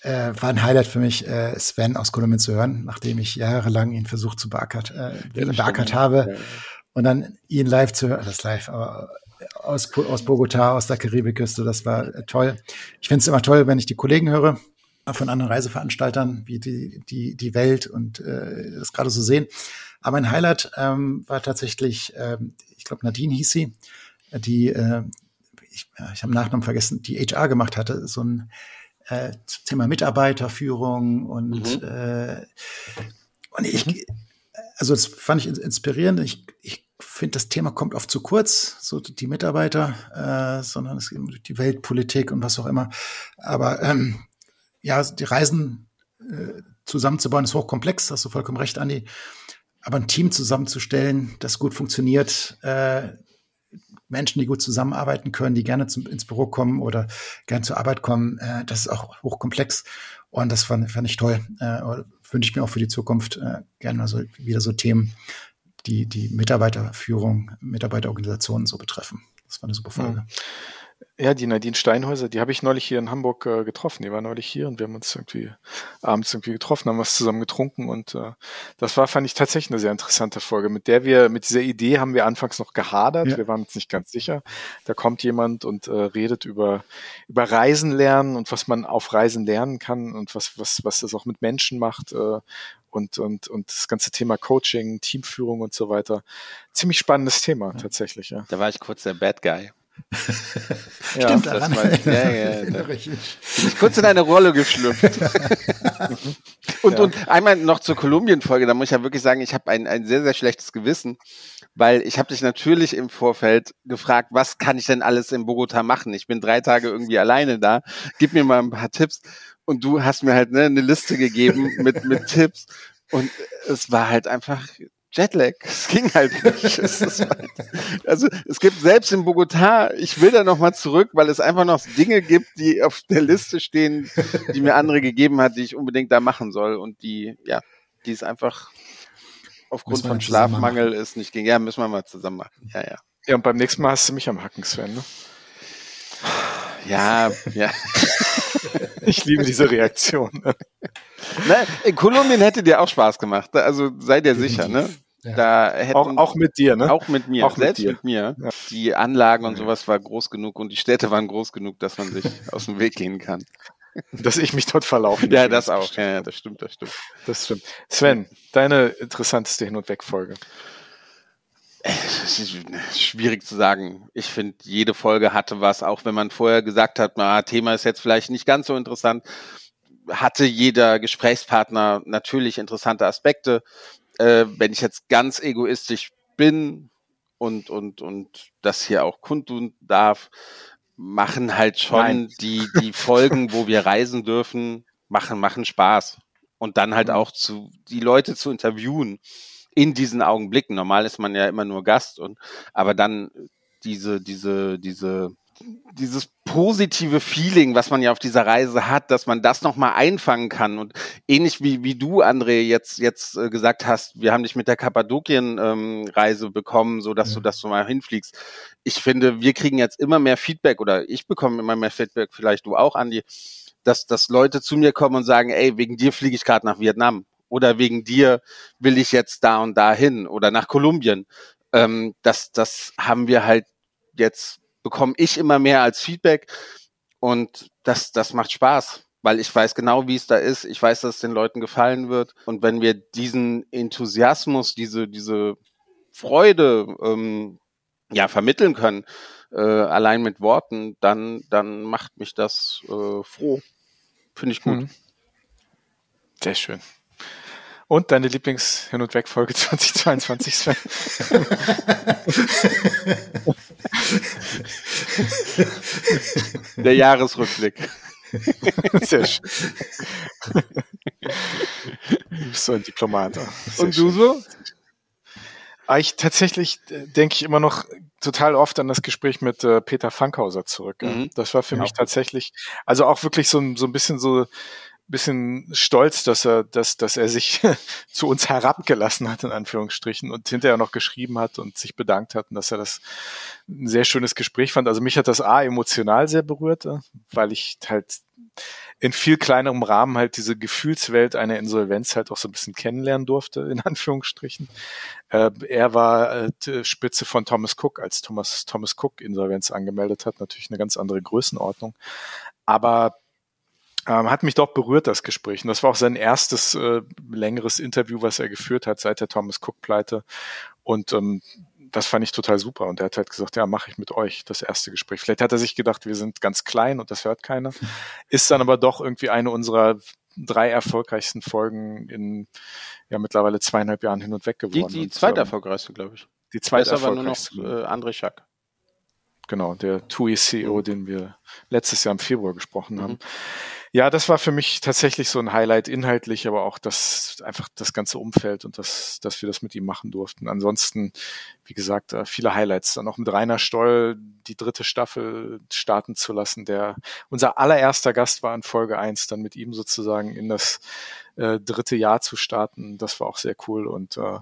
äh, war ein Highlight für mich, äh, Sven aus Kolumbien zu hören, nachdem ich jahrelang ihn versucht zu beackert, äh, ja, beackert habe. Ja. Und dann ihn live zu hören, das live, aber aus, aus Bogota, aus der Karibikküste, das war äh, toll. Ich finde es immer toll, wenn ich die Kollegen höre von anderen Reiseveranstaltern, wie die, die, die Welt und äh, das gerade so sehen. Aber mein Highlight ähm, war tatsächlich, ähm, ich glaube, Nadine hieß sie, die, äh, ich, ich habe Nachnamen vergessen, die HR gemacht hatte, so ein äh, Thema Mitarbeiterführung und, mhm. äh, und ich, also das fand ich inspirierend. Ich, ich finde, das Thema kommt oft zu kurz, so die Mitarbeiter, äh, sondern es geht die Weltpolitik und was auch immer. Aber ähm, ja, die Reisen äh, zusammenzubauen ist hochkomplex, hast du vollkommen recht, Andi. Aber ein Team zusammenzustellen, das gut funktioniert, äh, Menschen, die gut zusammenarbeiten können, die gerne zum, ins Büro kommen oder gerne zur Arbeit kommen, äh, das ist auch hochkomplex. Und das fand, fand ich toll. Äh, Wünsche ich mir auch für die Zukunft äh, gerne mal so, wieder so Themen, die die Mitarbeiterführung, Mitarbeiterorganisationen so betreffen. Das war eine super Folge. Mhm. Ja, die Nadine Steinhäuser, die habe ich neulich hier in Hamburg äh, getroffen. Die war neulich hier und wir haben uns irgendwie abends irgendwie getroffen, haben was zusammen getrunken und äh, das war, fand ich tatsächlich eine sehr interessante Folge, mit der wir, mit dieser Idee haben wir anfangs noch gehadert. Ja. Wir waren uns nicht ganz sicher. Da kommt jemand und äh, redet über, über Reisen lernen und was man auf Reisen lernen kann und was, was, was das auch mit Menschen macht. Äh, und, und, und das ganze Thema Coaching, Teamführung und so weiter. Ziemlich spannendes Thema tatsächlich, ja. Da war ich kurz der Bad Guy. ja, Stimmt, daran das war, ja, ja, ja. Ich kurz in eine Rolle geschlüpft. und, und einmal noch zur Kolumbien-Folge, da muss ich ja wirklich sagen, ich habe ein, ein sehr, sehr schlechtes Gewissen, weil ich habe dich natürlich im Vorfeld gefragt, was kann ich denn alles in Bogota machen? Ich bin drei Tage irgendwie alleine da, gib mir mal ein paar Tipps. Und du hast mir halt ne, eine Liste gegeben mit, mit Tipps. Und es war halt einfach Jetlag. Es ging halt nicht. es halt, also es gibt selbst in Bogota, ich will da nochmal zurück, weil es einfach noch Dinge gibt, die auf der Liste stehen, die mir andere gegeben hat, die ich unbedingt da machen soll und die, ja, die ist einfach aufgrund von Schlafmangel ist nicht ging. Ja, müssen wir mal zusammen machen. Ja, ja. Ja, und beim nächsten Mal hast du mich am Hacken, Sven, ne? Ja, ja. ich liebe diese Reaktion. Ne? Ne, in Kolumbien hätte dir auch Spaß gemacht. Also sei dir sicher, ne? Ja. Da hätten, auch, auch mit dir, ne? Auch mit mir, auch selbst mit, mit mir. Ja. Die Anlagen und sowas war groß genug und die Städte waren groß genug, dass man sich aus dem Weg gehen kann. Dass ich mich dort verlaufe. Ja, das auch. Ja, das stimmt, das stimmt. Das stimmt. Sven, deine interessanteste Hin- und Weg-Folge. Schwierig zu sagen. Ich finde, jede Folge hatte was, auch wenn man vorher gesagt hat, na, Thema ist jetzt vielleicht nicht ganz so interessant, hatte jeder Gesprächspartner natürlich interessante Aspekte. Äh, wenn ich jetzt ganz egoistisch bin und, und, und das hier auch kundtun darf, machen halt schon die, die Folgen, wo wir reisen dürfen, machen, machen Spaß. Und dann halt mhm. auch zu, die Leute zu interviewen in diesen Augenblicken. Normal ist man ja immer nur Gast und, aber dann diese, diese, diese, dieses positive Feeling, was man ja auf dieser Reise hat, dass man das nochmal einfangen kann. Und ähnlich wie, wie du, André, jetzt, jetzt äh, gesagt hast, wir haben dich mit der Kappadokien-Reise ähm, bekommen, so dass ja. du das so mal hinfliegst. Ich finde, wir kriegen jetzt immer mehr Feedback oder ich bekomme immer mehr Feedback, vielleicht du auch, Andi, dass, dass Leute zu mir kommen und sagen, ey, wegen dir fliege ich gerade nach Vietnam oder wegen dir will ich jetzt da und da hin oder nach Kolumbien. Ähm, das, das haben wir halt jetzt bekomme ich immer mehr als Feedback und das, das macht Spaß, weil ich weiß genau, wie es da ist. Ich weiß, dass es den Leuten gefallen wird. Und wenn wir diesen Enthusiasmus, diese, diese Freude ähm, ja, vermitteln können, äh, allein mit Worten, dann, dann macht mich das äh, froh. Finde ich gut. Mhm. Sehr schön. Und deine Lieblings-Hin- und Weg-Folge 2022, Sven? Der Jahresrückblick. Sehr schön. Du bist so ein Diplomat. Sehr und du schön. so? Ah, ich tatsächlich äh, denke ich immer noch total oft an das Gespräch mit äh, Peter Fankhauser zurück. Mhm. Das war für ja. mich tatsächlich, also auch wirklich so, so ein bisschen so bisschen stolz, dass er, dass, dass er sich zu uns herabgelassen hat, in Anführungsstrichen, und hinterher noch geschrieben hat und sich bedankt hat und dass er das ein sehr schönes Gespräch fand. Also mich hat das A emotional sehr berührt, äh, weil ich halt in viel kleinerem Rahmen halt diese Gefühlswelt einer Insolvenz halt auch so ein bisschen kennenlernen durfte, in Anführungsstrichen. Äh, er war äh, Spitze von Thomas Cook, als Thomas, Thomas Cook Insolvenz angemeldet hat, natürlich eine ganz andere Größenordnung. Aber ähm, hat mich doch berührt, das Gespräch. Und das war auch sein erstes äh, längeres Interview, was er geführt hat seit der Thomas Cook-Pleite. Und ähm, das fand ich total super. Und er hat halt gesagt, ja, mache ich mit euch das erste Gespräch. Vielleicht hat er sich gedacht, wir sind ganz klein und das hört keiner. Ist dann aber doch irgendwie eine unserer drei erfolgreichsten Folgen in ja mittlerweile zweieinhalb Jahren hin und weg geworden. Die, die zweite erfolgreichste, glaube ich. Die zweite erfolgreichste. Aber nur noch äh, André Schack. Genau, der TUI CEO, mhm. den wir letztes Jahr im Februar gesprochen haben. Mhm. Ja, das war für mich tatsächlich so ein Highlight inhaltlich, aber auch das einfach das ganze Umfeld und das, dass wir das mit ihm machen durften. Ansonsten, wie gesagt, äh, viele Highlights. Dann noch mit Rainer Stoll die dritte Staffel starten zu lassen, der unser allererster Gast war in Folge eins, dann mit ihm sozusagen in das äh, dritte Jahr zu starten. Das war auch sehr cool. Und äh,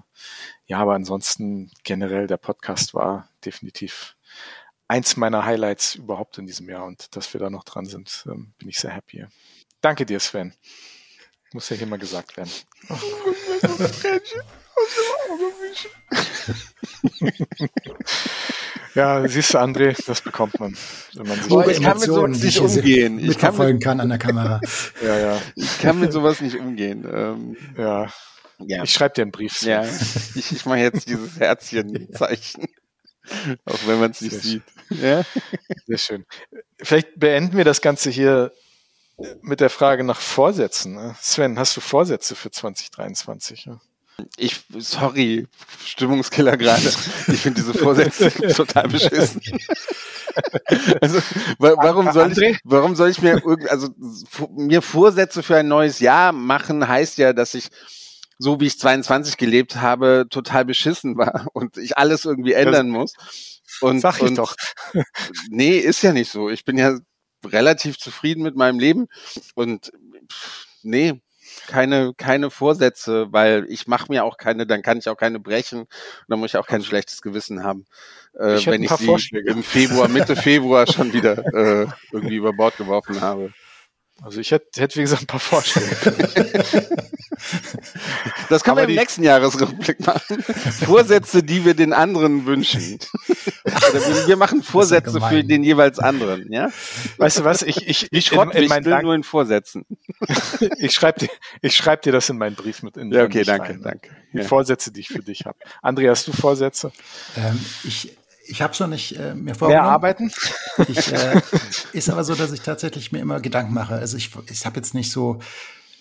ja, aber ansonsten generell der Podcast war definitiv eins meiner Highlights überhaupt in diesem Jahr und dass wir da noch dran sind, ähm, bin ich sehr happy. Danke dir, Sven. Muss ja hier mal gesagt werden. ja, siehst du, André, das bekommt man, wenn man sich oh, ich kann mit sowas nicht umgehen. Ich kann, kann an der Kamera. ja, ja. Ich kann mit sowas nicht umgehen. Ähm, ja. ja. Ich schreibe dir einen Brief. Ja, ich, ich mache jetzt dieses Herzchenzeichen. Auch wenn man es nicht sieht. Ja? Sehr schön. Vielleicht beenden wir das Ganze hier mit der Frage nach Vorsätzen. Ne? Sven, hast du Vorsätze für 2023? Ich, sorry, Stimmungskiller gerade. Ich finde diese Vorsätze total beschissen. Also, warum soll ich, warum soll ich mir, also, mir Vorsätze für ein neues Jahr machen, heißt ja, dass ich, so wie ich 22 gelebt habe, total beschissen war und ich alles irgendwie ändern muss. Und, Sag ich und, doch. nee, ist ja nicht so. Ich bin ja relativ zufrieden mit meinem Leben und nee, keine, keine Vorsätze, weil ich mache mir auch keine, dann kann ich auch keine brechen und dann muss ich auch kein schlechtes Gewissen haben, äh, ich wenn ich sie Vorschläge. im Februar, Mitte Februar schon wieder äh, irgendwie über Bord geworfen habe. Also ich hätte, hätte wie gesagt, ein paar Vorschläge. das können wir im nächsten Jahresrückblick machen. Vorsätze, die wir den anderen wünschen. wir machen Vorsätze für den jeweils anderen, ja? Weißt du was? Ich, ich, ich schreibe in, in mein nur in Vorsätzen. ich schreibe dir, ich schreib dir das in meinen Brief mit in. Ja, okay, danke, rein, danke. Die ja. Vorsätze, die ich für dich habe. André, hast du Vorsätze? Ähm, ich ich habe schon nicht äh, mir vorgenommen. Mehr arbeiten? Ich, äh, ist aber so, dass ich tatsächlich mir immer Gedanken mache. Also ich, ich habe jetzt nicht so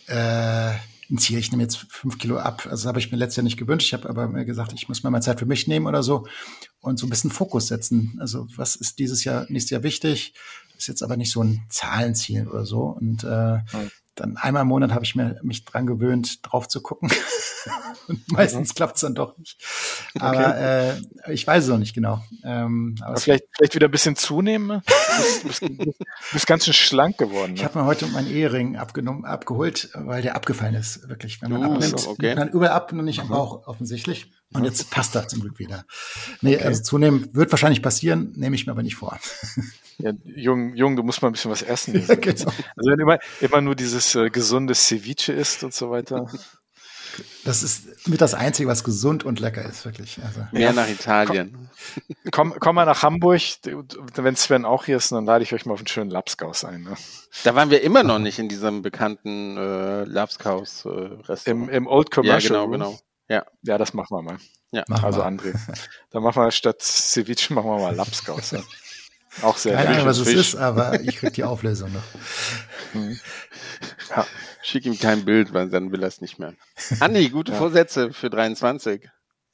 äh, Ziel, ich nehme jetzt fünf Kilo ab. Also habe ich mir letztes Jahr nicht gewünscht. Ich habe aber mir gesagt, ich muss mal mal Zeit für mich nehmen oder so und so ein bisschen Fokus setzen. Also was ist dieses Jahr, nächstes Jahr wichtig? Ist jetzt aber nicht so ein Zahlenziel oder so. Und äh, dann einmal im Monat habe ich mir, mich dran gewöhnt, drauf zu gucken. Und meistens mhm. klappt es dann doch nicht. Aber okay. äh, ich weiß es noch nicht genau. Ähm, aber vielleicht, vielleicht wieder ein bisschen zunehmen. Ne? Du bist, bist, bist ganz schön schlank geworden. Ne? Ich habe mir heute meinen Ehering abgenommen, abgeholt, weil der abgefallen ist, wirklich. Wenn man oh, abnimmt, so, okay. man überall ab, nur nicht am Bauch offensichtlich. Und jetzt passt das zum Glück wieder. Nee, okay. also zunehmen wird wahrscheinlich passieren, nehme ich mir aber nicht vor. Ja, Jung, Jung, du musst mal ein bisschen was essen. Ja, genau. Also wenn immer, immer nur dieses äh, gesunde Ceviche isst und so weiter. Das ist mit das Einzige, was gesund und lecker ist, wirklich. Also, Mehr ja. nach Italien. Komm, komm mal nach Hamburg, wenn Sven auch hier ist, dann lade ich euch mal auf einen schönen Lapskaus ein. Ne? Da waren wir immer noch nicht in diesem bekannten äh, Lapskaus-Restaurant. Äh, Im, Im Old Commercial. Ja, genau, genau. Ja. ja, das machen wir mal. Ja. Machen also wir. André. Dann machen wir statt Ceviche machen wir mal Lapskaus. Ja. Auch sehr Keine Ahnung, was es ist, aber ich krieg die Auflösung noch. Ja. Schick ihm kein Bild, weil dann will er es nicht mehr. Andi, gute ja. Vorsätze für 23.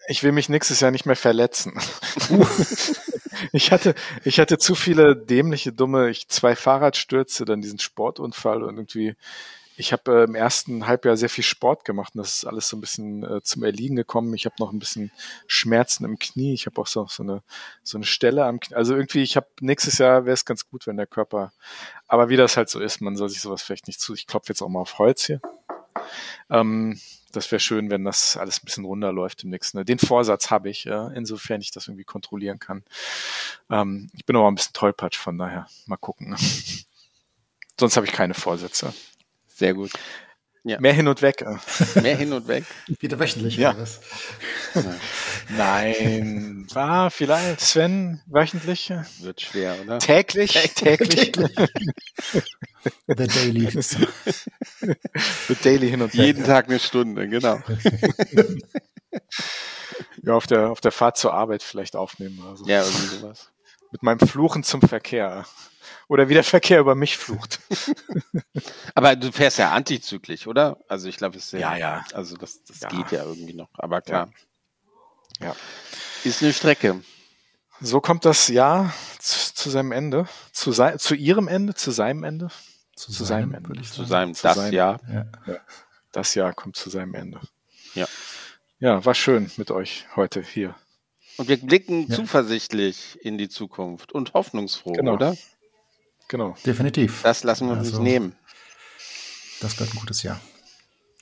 Ich will mich nächstes Jahr nicht mehr verletzen. ich hatte, ich hatte zu viele dämliche, dumme, ich zwei Fahrradstürze, dann diesen Sportunfall und irgendwie ich habe äh, im ersten Halbjahr sehr viel Sport gemacht und das ist alles so ein bisschen äh, zum Erliegen gekommen. Ich habe noch ein bisschen Schmerzen im Knie. Ich habe auch so, so, eine, so eine Stelle am Knie. Also irgendwie, ich habe nächstes Jahr wäre es ganz gut, wenn der Körper, aber wie das halt so ist, man soll sich sowas vielleicht nicht zu. Ich klopfe jetzt auch mal auf Holz hier. Ähm, das wäre schön, wenn das alles ein bisschen runterläuft im nächsten. Den Vorsatz habe ich, ja, insofern ich das irgendwie kontrollieren kann. Ähm, ich bin aber ein bisschen tollpatsch, von daher mal gucken. Sonst habe ich keine Vorsätze. Sehr gut. Ja. Mehr hin und weg. Mehr hin und weg. Wieder wöchentlich ja. oder was? Nein. Ah, vielleicht. Sven, wöchentlich? Wird schwer, oder? Täglich? Täglich. The Daily. The Daily hin und weg. Jeden Tag eine Stunde, genau. ja, auf der, auf der Fahrt zur Arbeit vielleicht aufnehmen. Also. Ja, irgendwie sowas. Mit meinem Fluchen zum Verkehr oder wie der Verkehr über mich flucht. Aber du fährst ja antizyklisch, oder? Also ich glaube, es ist ja, ja, also das, das ja. geht ja irgendwie noch. Aber klar. Ja. ja. Ist eine Strecke. So kommt das Jahr zu, zu seinem Ende, zu, sei, zu ihrem Ende, zu seinem Ende, zu, zu seinem, seinem Ende, zu seinem, zu das seinem, Jahr. Ja. Das Jahr kommt zu seinem Ende. Ja. Ja, war schön mit euch heute hier. Und wir blicken zuversichtlich in die Zukunft und hoffnungsfroh, genau. oder? Genau. Definitiv. Das lassen wir also, uns nehmen. Das wird ein gutes Jahr.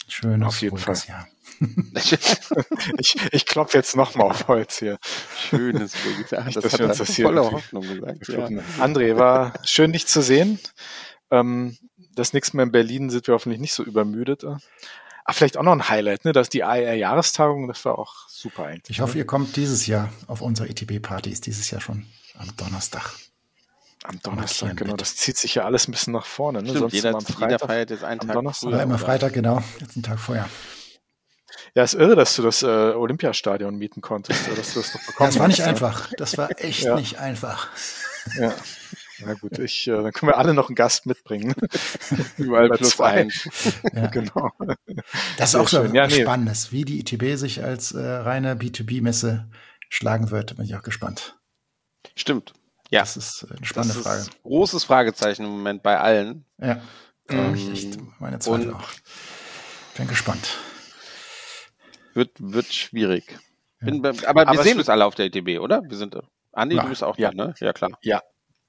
Schönes, auf jeden Fall. Jahr. ich ich klopfe jetzt nochmal auf Holz hier. Schönes Jahr. Das dass hat wir uns das hier voller Hoffnung gesagt. Ja. André, war schön, dich zu sehen. Ähm, das nächste Mal in Berlin sind wir hoffentlich nicht so übermüdet. Ah, vielleicht auch noch ein Highlight, ne? Das die AR-Jahrestagung, das war auch super eigentlich. Ich hoffe, ne? ihr kommt dieses Jahr auf unsere ETB-Party, ist dieses Jahr schon am Donnerstag. Am Donnerstag, genau. Das zieht sich ja alles ein bisschen nach vorne. Ne? Stimmt, Sonst jeder, am Freitag, jeder feiert jetzt einen Tag Donnerstag. Früher, immer Freitag, genau. Jetzt einen Tag vorher. Ja, ist irre, dass du das äh, Olympiastadion mieten konntest, dass du das noch bekommen Das war nicht hast, einfach. Das war echt Ja. nicht einfach. Ja. Na gut, ich, äh, dann können wir alle noch einen Gast mitbringen. Überall Über plus eins. Ja. genau. Das ist Sehr auch so. Ja, nee. spannend, wie die ITB sich als äh, reine B2B-Messe schlagen wird. Bin ich auch gespannt. Stimmt. Ja. Das ist eine spannende das Frage. ist ein großes Fragezeichen im Moment bei allen. Ja, habe ich Ähm, echt meine Zweifel auch. Bin gespannt. Wird, wird schwierig. Bin, be- aber, Aber wir sehen uns alle auf der ITB, oder? Wir sind, Andi, Ja. du bist auch Ja. da, ne? Ja, klar. Ja.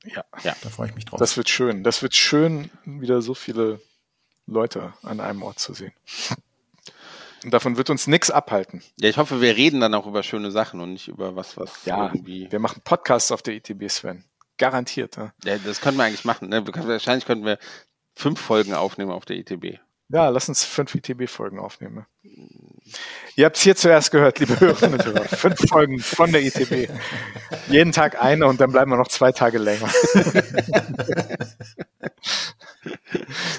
Ja. Da freue ich mich drauf. Das wird schön. Das wird schön, wieder so viele Leute an einem Ort zu sehen. Und davon wird uns nichts abhalten. Ja, ich hoffe, wir reden dann auch über schöne Sachen und nicht über was, was Ja, irgendwie. wir machen Podcasts auf der ITB, Sven. Garantiert. Ja, Ja, das können wir eigentlich machen. Ne? Wahrscheinlich könnten wir fünf Folgen aufnehmen auf der ITB. Ja lass uns fünf ITB-Folgen aufnehmen. ne? Ihr habt es hier zuerst gehört, liebe Hörerinnen und Hörer. Fünf Folgen von der ITB. Jeden Tag eine und dann bleiben wir noch zwei Tage länger.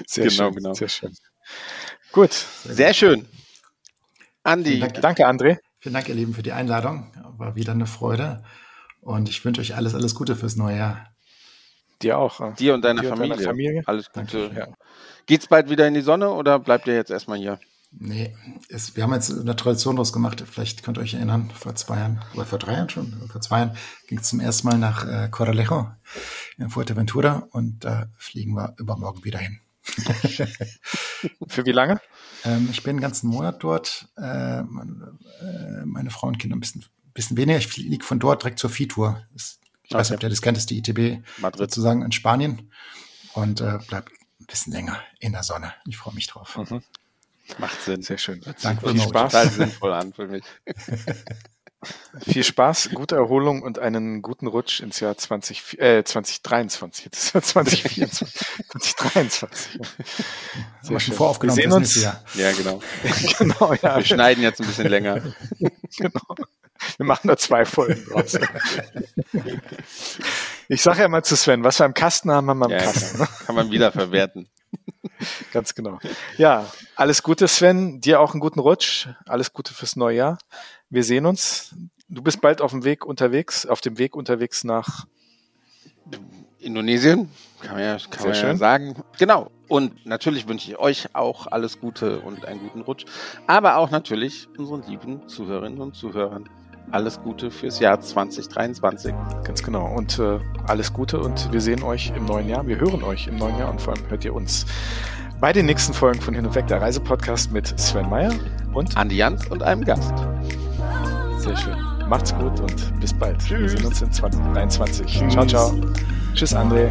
Sehr Genau, schön, genau. Sehr schön. Gut. Sehr schön. Andi, Dank. Danke, André. Vielen Dank, ihr Lieben, für die Einladung. War wieder eine Freude. Und ich wünsche euch alles, alles Gute fürs neue Jahr. Dir auch. dir und deiner Dir und Familie. deiner Familie. Alles Gute. Ja. Geht's bald wieder in die Sonne oder bleibt ihr jetzt erstmal hier? Nee, es, wir haben jetzt eine Tradition draus gemacht. Vielleicht könnt ihr euch erinnern, vor zwei Jahren, oder vor drei Jahren schon, vor zwei Jahren ging es zum ersten Mal nach äh, Corralejo in Fuerteventura und da fliegen wir übermorgen wieder hin. Für wie lange? Ähm, ich bin den ganzen Monat dort. Äh, meine, äh, meine Frau und Kinder ein bisschen, bisschen weniger. Ich fliege von dort direkt zur Viehtour. Das- Ich weiß Okay. nicht, ob ihr das kennt, das ist die ITB Madrid. sozusagen in Spanien. Und äh, bleib ein bisschen länger in der Sonne. Ich freue mich drauf. Mhm. Macht Sinn. Sehr schön. Danke Viel für Spaß. Total sinnvoll an für mich. Viel Spaß, gute Erholung und einen guten Rutsch ins Jahr 20, äh, 2023. Jetzt ist ja 2024. 2023. Haben wir schon voraufgenommen Wir sehen uns. Ja, genau. genau, ja. Wir schneiden jetzt ein bisschen länger. genau. Wir machen da zwei Folgen draus. Ich sage ja mal zu Sven, was wir im Kasten haben, haben wir im Ja, Kasten. Ne? kann man wieder verwerten. Ganz genau. Ja, alles Gute, Sven. Dir auch einen guten Rutsch. Alles Gute fürs neue Jahr. Wir sehen uns. Du bist bald auf dem Weg unterwegs, auf dem Weg unterwegs nach Indonesien, kann man ja, kann man ja sagen. Genau. Und natürlich wünsche ich euch auch alles Gute und einen guten Rutsch. Aber auch natürlich unseren lieben Zuhörerinnen und Zuhörern alles Gute fürs Jahr 2023. Ganz genau. Und äh, alles Gute und wir sehen euch im neuen Jahr. Wir hören euch im neuen Jahr und vor allem hört ihr uns bei den nächsten Folgen von Hin und Weg, der Reisepodcast mit Sven Meyer und Andi Jans und einem Gast. sehr schön. Macht's gut und bis bald. Wir Tschüss. sehen uns in 2023. Ciao, ciao. Tschüss, André.